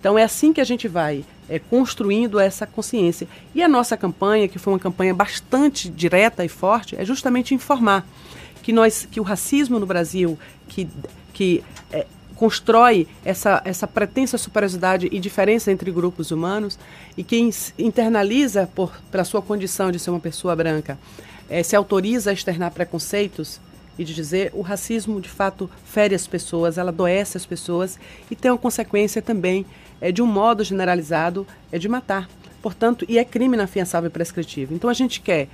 Então é assim que a gente vai é, construindo essa consciência. E a nossa campanha, que foi uma campanha bastante direta e forte, é justamente informar que nós, que o racismo no Brasil, que, que é, constrói essa, essa pretensa superioridade e diferença entre grupos humanos e quem internaliza por, pela sua condição de ser uma pessoa branca é, se autoriza a externar preconceitos e de dizer o racismo de fato fere as pessoas, ela adoece as pessoas e tem uma consequência também é, de um modo generalizado é de matar. Portanto, e é crime inafiançável e prescritivo. Então a gente quer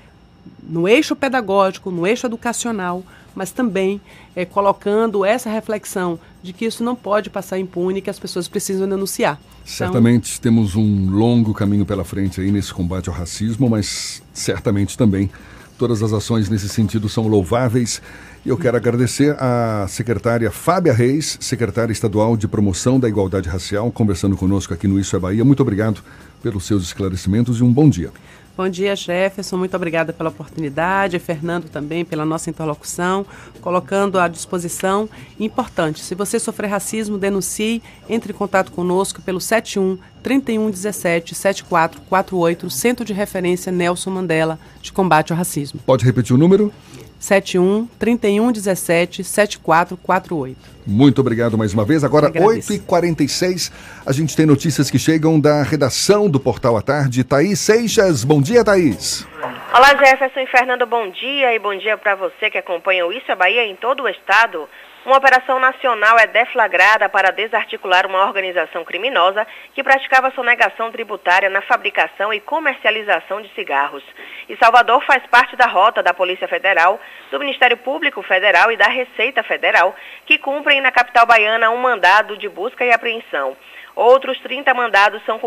no eixo pedagógico, no eixo educacional, mas também é, colocando essa reflexão de que isso não pode passar impune, que as pessoas precisam denunciar. Então, certamente então, temos um longo caminho pela frente aí nesse combate ao racismo, mas certamente também todas as ações nesse sentido são louváveis. E eu quero agradecer à secretária Fábia Reis, secretária estadual de promoção da igualdade racial, conversando conosco aqui no Isso é Bahia. Muito obrigado pelos seus esclarecimentos e um bom dia. Bom dia, Jefferson. Muito obrigada pela oportunidade. Fernando também pela nossa interlocução, colocando à disposição. Importante, se você sofrer racismo, denuncie, entre em contato conosco pelo 71 3117 7448, Centro de Referência Nelson Mandela de Combate ao Racismo. Pode repetir o número? 71 3117 7448. Muito obrigado mais uma vez. Agora, 8h46, a gente tem notícias que chegam da redação do Portal à Tarde. Thaís Seixas, bom dia, Thaís. Olá, Jefferson e Fernando, bom dia. E bom dia para você que acompanha o Isso é Bahia em todo o estado. Uma operação nacional é deflagrada para desarticular uma organização criminosa que praticava sonegação tributária na fabricação e comercialização de cigarros. E Salvador faz parte da rota da Polícia Federal, do Ministério Público Federal e da Receita Federal, que cumprem na capital baiana um mandado de busca e apreensão. Outros 30 mandados são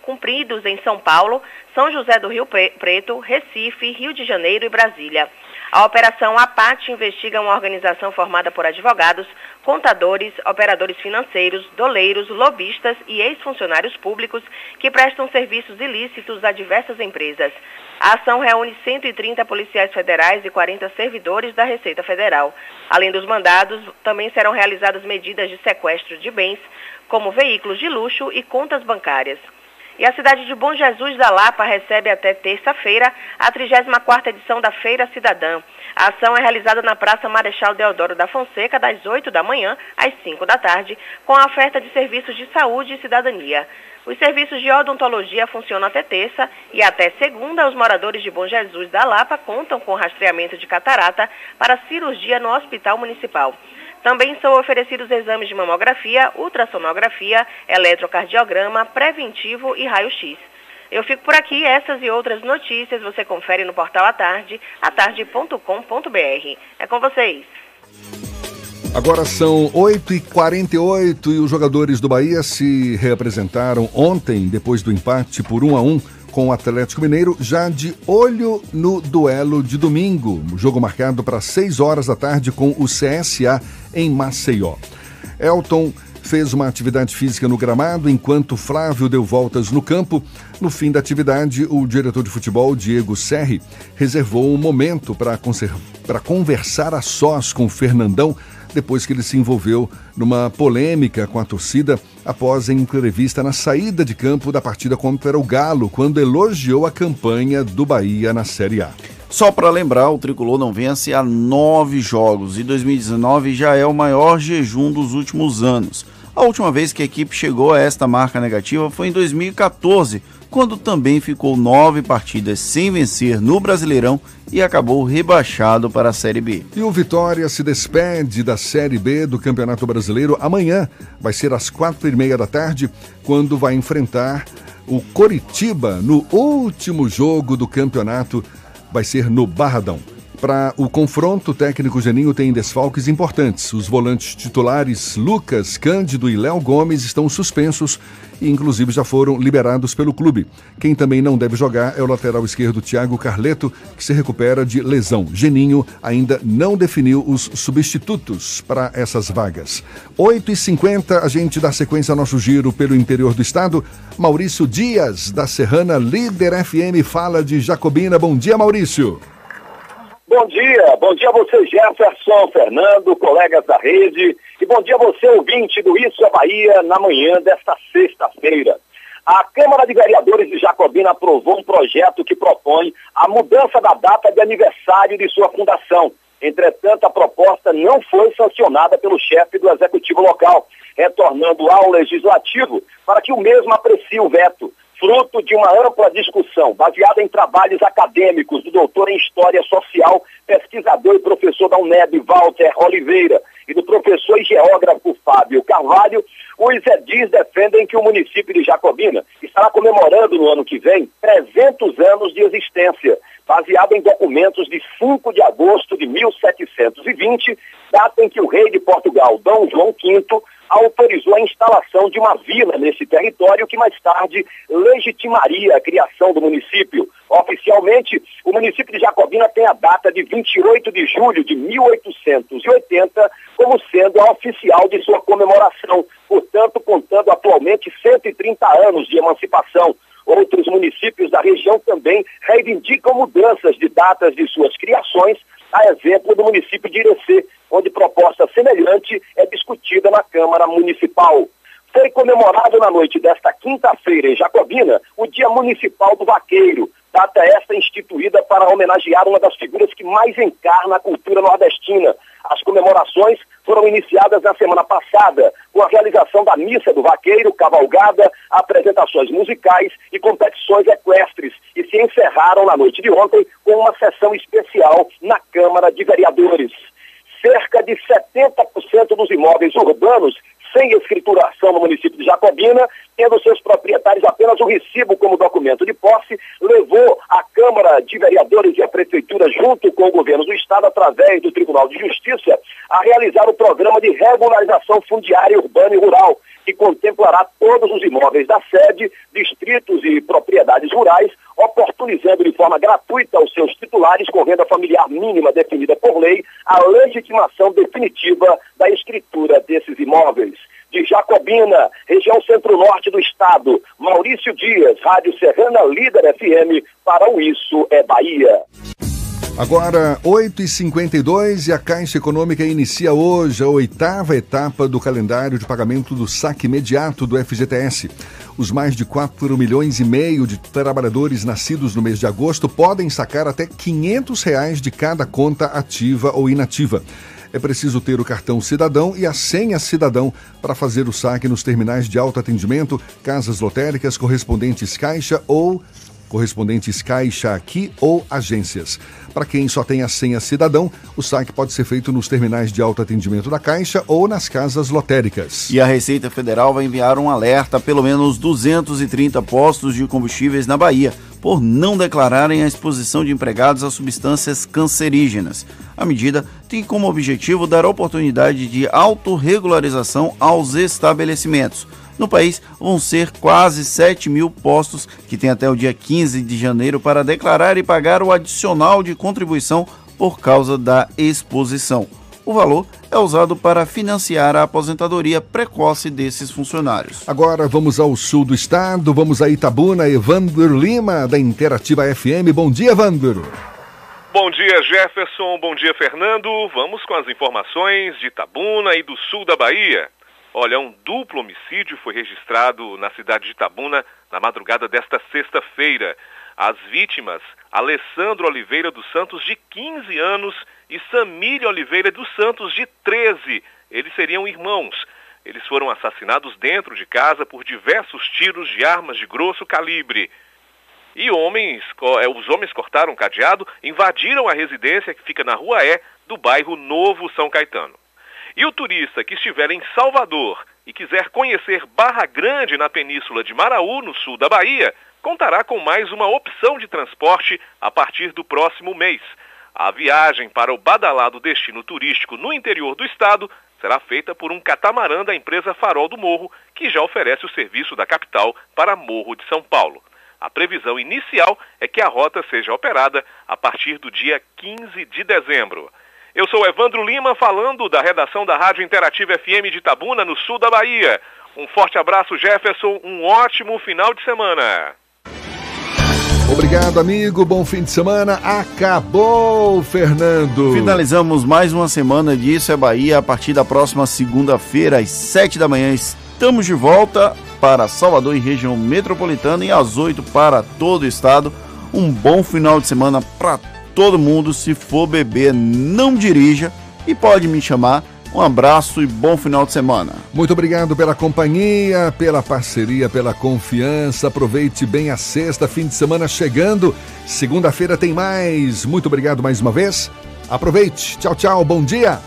cumpridos em São Paulo, São José do Rio Preto, Recife, Rio de Janeiro e Brasília. A Operação APAT investiga uma organização formada por advogados, contadores, operadores financeiros, doleiros, lobistas e ex-funcionários públicos que prestam serviços ilícitos a diversas empresas. A ação reúne 130 policiais federais e 40 servidores da Receita Federal. Além dos mandados, também serão realizadas medidas de sequestro de bens, como veículos de luxo e contas bancárias. E a cidade de Bom Jesus da Lapa recebe até terça-feira a 34ª edição da Feira Cidadã. A ação é realizada na Praça Marechal Deodoro da Fonseca, das 8 da manhã às 5 da tarde, com a oferta de serviços de saúde e cidadania. Os serviços de odontologia funcionam até terça e até segunda os moradores de Bom Jesus da Lapa contam com rastreamento de catarata para cirurgia no Hospital Municipal. Também são oferecidos exames de mamografia, ultrassonografia, eletrocardiograma, preventivo e raio-x. Eu fico por aqui, essas e outras notícias você confere no portal à tarde, atarde.com.br. É com vocês. Agora são 8h48 e os jogadores do Bahia se reapresentaram ontem, depois do empate por 1 a 1 com o Atlético Mineiro, já de olho no duelo de domingo. Jogo marcado para 6 horas da tarde com o CSA em Maceió. Elton fez uma atividade física no gramado, enquanto Flávio deu voltas no campo. No fim da atividade, o diretor de futebol, Diego Serri, reservou um momento para conversar a sós com Fernandão depois que ele se envolveu numa polêmica com a torcida após entrevista na saída de campo da partida contra o Galo, quando elogiou a campanha do Bahia na Série A. Só para lembrar, o tricolor não vence há nove jogos e 2019 já é o maior jejum dos últimos anos. A última vez que a equipe chegou a esta marca negativa foi em 2014, quando também ficou nove partidas sem vencer no Brasileirão e acabou rebaixado para a Série B. E o Vitória se despede da Série B do Campeonato Brasileiro amanhã. Vai ser às quatro e meia da tarde, quando vai enfrentar o Coritiba no último jogo do campeonato. Vai ser no Barradão. Para o confronto, o técnico Geninho tem desfalques importantes. Os volantes titulares Lucas, Cândido e Léo Gomes estão suspensos e, inclusive, já foram liberados pelo clube. Quem também não deve jogar é o lateral esquerdo Thiago Carleto, que se recupera de lesão. Geninho ainda não definiu os substitutos para essas vagas. 8h50, a gente dá sequência ao nosso giro pelo interior do estado. Maurício Dias, da Serrana Líder FM, fala de Jacobina. Bom dia, Maurício. Bom dia, bom dia a você Jefferson, Fernando, colegas da rede e bom dia a você ouvinte do Isso é Bahia na manhã desta sexta-feira. A Câmara de Vereadores de Jacobina aprovou um projeto que propõe a mudança da data de aniversário de sua fundação. Entretanto, a proposta não foi sancionada pelo chefe do executivo local, retornando ao legislativo para que o mesmo aprecie o veto fruto de uma ampla discussão baseada em trabalhos acadêmicos do doutor em História Social, pesquisador e professor da UNEB, Walter Oliveira, e do professor e geógrafo Fábio Carvalho, os edis defendem que o município de Jacobina estará comemorando no ano que vem 300 anos de existência, baseado em documentos de 5 de agosto de 1720, data em que o rei de Portugal, Dom João V, autorizou a instalação de uma vila nesse território que mais tarde legitimaria a criação do município. Oficialmente, o município de Jacobina tem a data de 28 de julho de 1880 como sendo a oficial de sua comemoração, portanto, contando atualmente 130 anos de emancipação. Outros municípios da região também reivindicam mudanças de datas de suas criações, a exemplo do município de Irecê, onde proposta semelhante é discutida na Câmara Municipal. Foi comemorado na noite desta quinta-feira em Jacobina o Dia Municipal do Vaqueiro, data esta instituída para homenagear uma das figuras que mais encarna a cultura nordestina. As comemorações foram iniciadas na semana passada, com a realização da Missa do Vaqueiro, cavalgada, apresentações musicais e competições equestres, e se encerraram na noite de ontem com uma sessão especial na Câmara de Vereadores cerca de 70% dos imóveis urbanos sem escrituração no município de Jacobina, tendo seus proprietários apenas o recibo como documento de posse, levou a Câmara de Vereadores e a Prefeitura, junto com o governo do Estado, através do Tribunal de Justiça, a realizar o programa de regularização fundiária urbana e rural, que contemplará todos os imóveis da sede, distritos e propriedades rurais, oportunizando de forma gratuita aos seus titulares com renda familiar mínima definida por lei a legitimação definitiva da escritura desses imóveis. De Jacobina, região centro-norte do estado, Maurício Dias, Rádio Serrana Líder FM, para o Isso é Bahia. Agora, 8h52 e a Caixa Econômica inicia hoje a oitava etapa do calendário de pagamento do saque imediato do FGTS. Os mais de 4 milhões e meio de trabalhadores nascidos no mês de agosto podem sacar até 500 reais de cada conta ativa ou inativa. É preciso ter o cartão cidadão e a senha cidadão para fazer o saque nos terminais de autoatendimento, casas lotéricas, correspondentes Caixa ou correspondentes Caixa aqui ou agências. Para quem só tem a senha cidadão, o saque pode ser feito nos terminais de autoatendimento da Caixa ou nas casas lotéricas. E a Receita Federal vai enviar um alerta a pelo menos 230 postos de combustíveis na Bahia por não declararem a exposição de empregados a substâncias cancerígenas. A medida tem como objetivo dar oportunidade de autorregularização aos estabelecimentos. No país, vão ser quase 7 mil postos que têm até o dia 15 de janeiro para declarar e pagar o adicional de contribuição por causa da exposição. O valor é usado para financiar a aposentadoria precoce desses funcionários. Agora vamos ao sul do estado, vamos a Itabuna, Evandro Lima, da Interativa FM. Bom dia, Evandro. Bom dia, Jefferson. Bom dia, Fernando. Vamos com as informações de Itabuna e do sul da Bahia. Olha, um duplo homicídio foi registrado na cidade de Itabuna na madrugada desta sexta-feira. As vítimas, Alessandro Oliveira dos Santos, de 15 anos, e Samília Oliveira dos Santos, de 13. Eles seriam irmãos. Eles foram assassinados dentro de casa por diversos tiros de armas de grosso calibre. E homens, é, os homens cortaram o cadeado, invadiram a residência que fica na Rua E do bairro Novo São Caetano. E o turista que estiver em Salvador e quiser conhecer Barra Grande na península de Maraú, no sul da Bahia, contará com mais uma opção de transporte a partir do próximo mês. A viagem para o badalado destino turístico no interior do estado será feita por um catamarã da empresa Farol do Morro, que já oferece o serviço da capital para Morro de São Paulo. A previsão inicial é que a rota seja operada a partir do dia 15 de dezembro. Eu sou Evandro Lima, falando da redação da Rádio Interativa FM de Itabuna, no sul da Bahia. Um forte abraço, Jefferson. Um ótimo final de semana. Obrigado, amigo. Bom fim de semana. Acabou, Fernando. Finalizamos mais uma semana de Isso é Bahia. A partir da próxima segunda-feira, às sete da manhã, estamos de volta para Salvador e região metropolitana e às 8 para todo o estado. Um bom final de semana para todo mundo. Se for beber, não dirija e pode me chamar. Um abraço e bom final de semana. Muito obrigado pela companhia, pela parceria, pela confiança. Aproveite bem a sexta, fim de semana chegando. Segunda-feira tem mais. Muito obrigado mais uma vez. Aproveite. Tchau, tchau. Bom dia.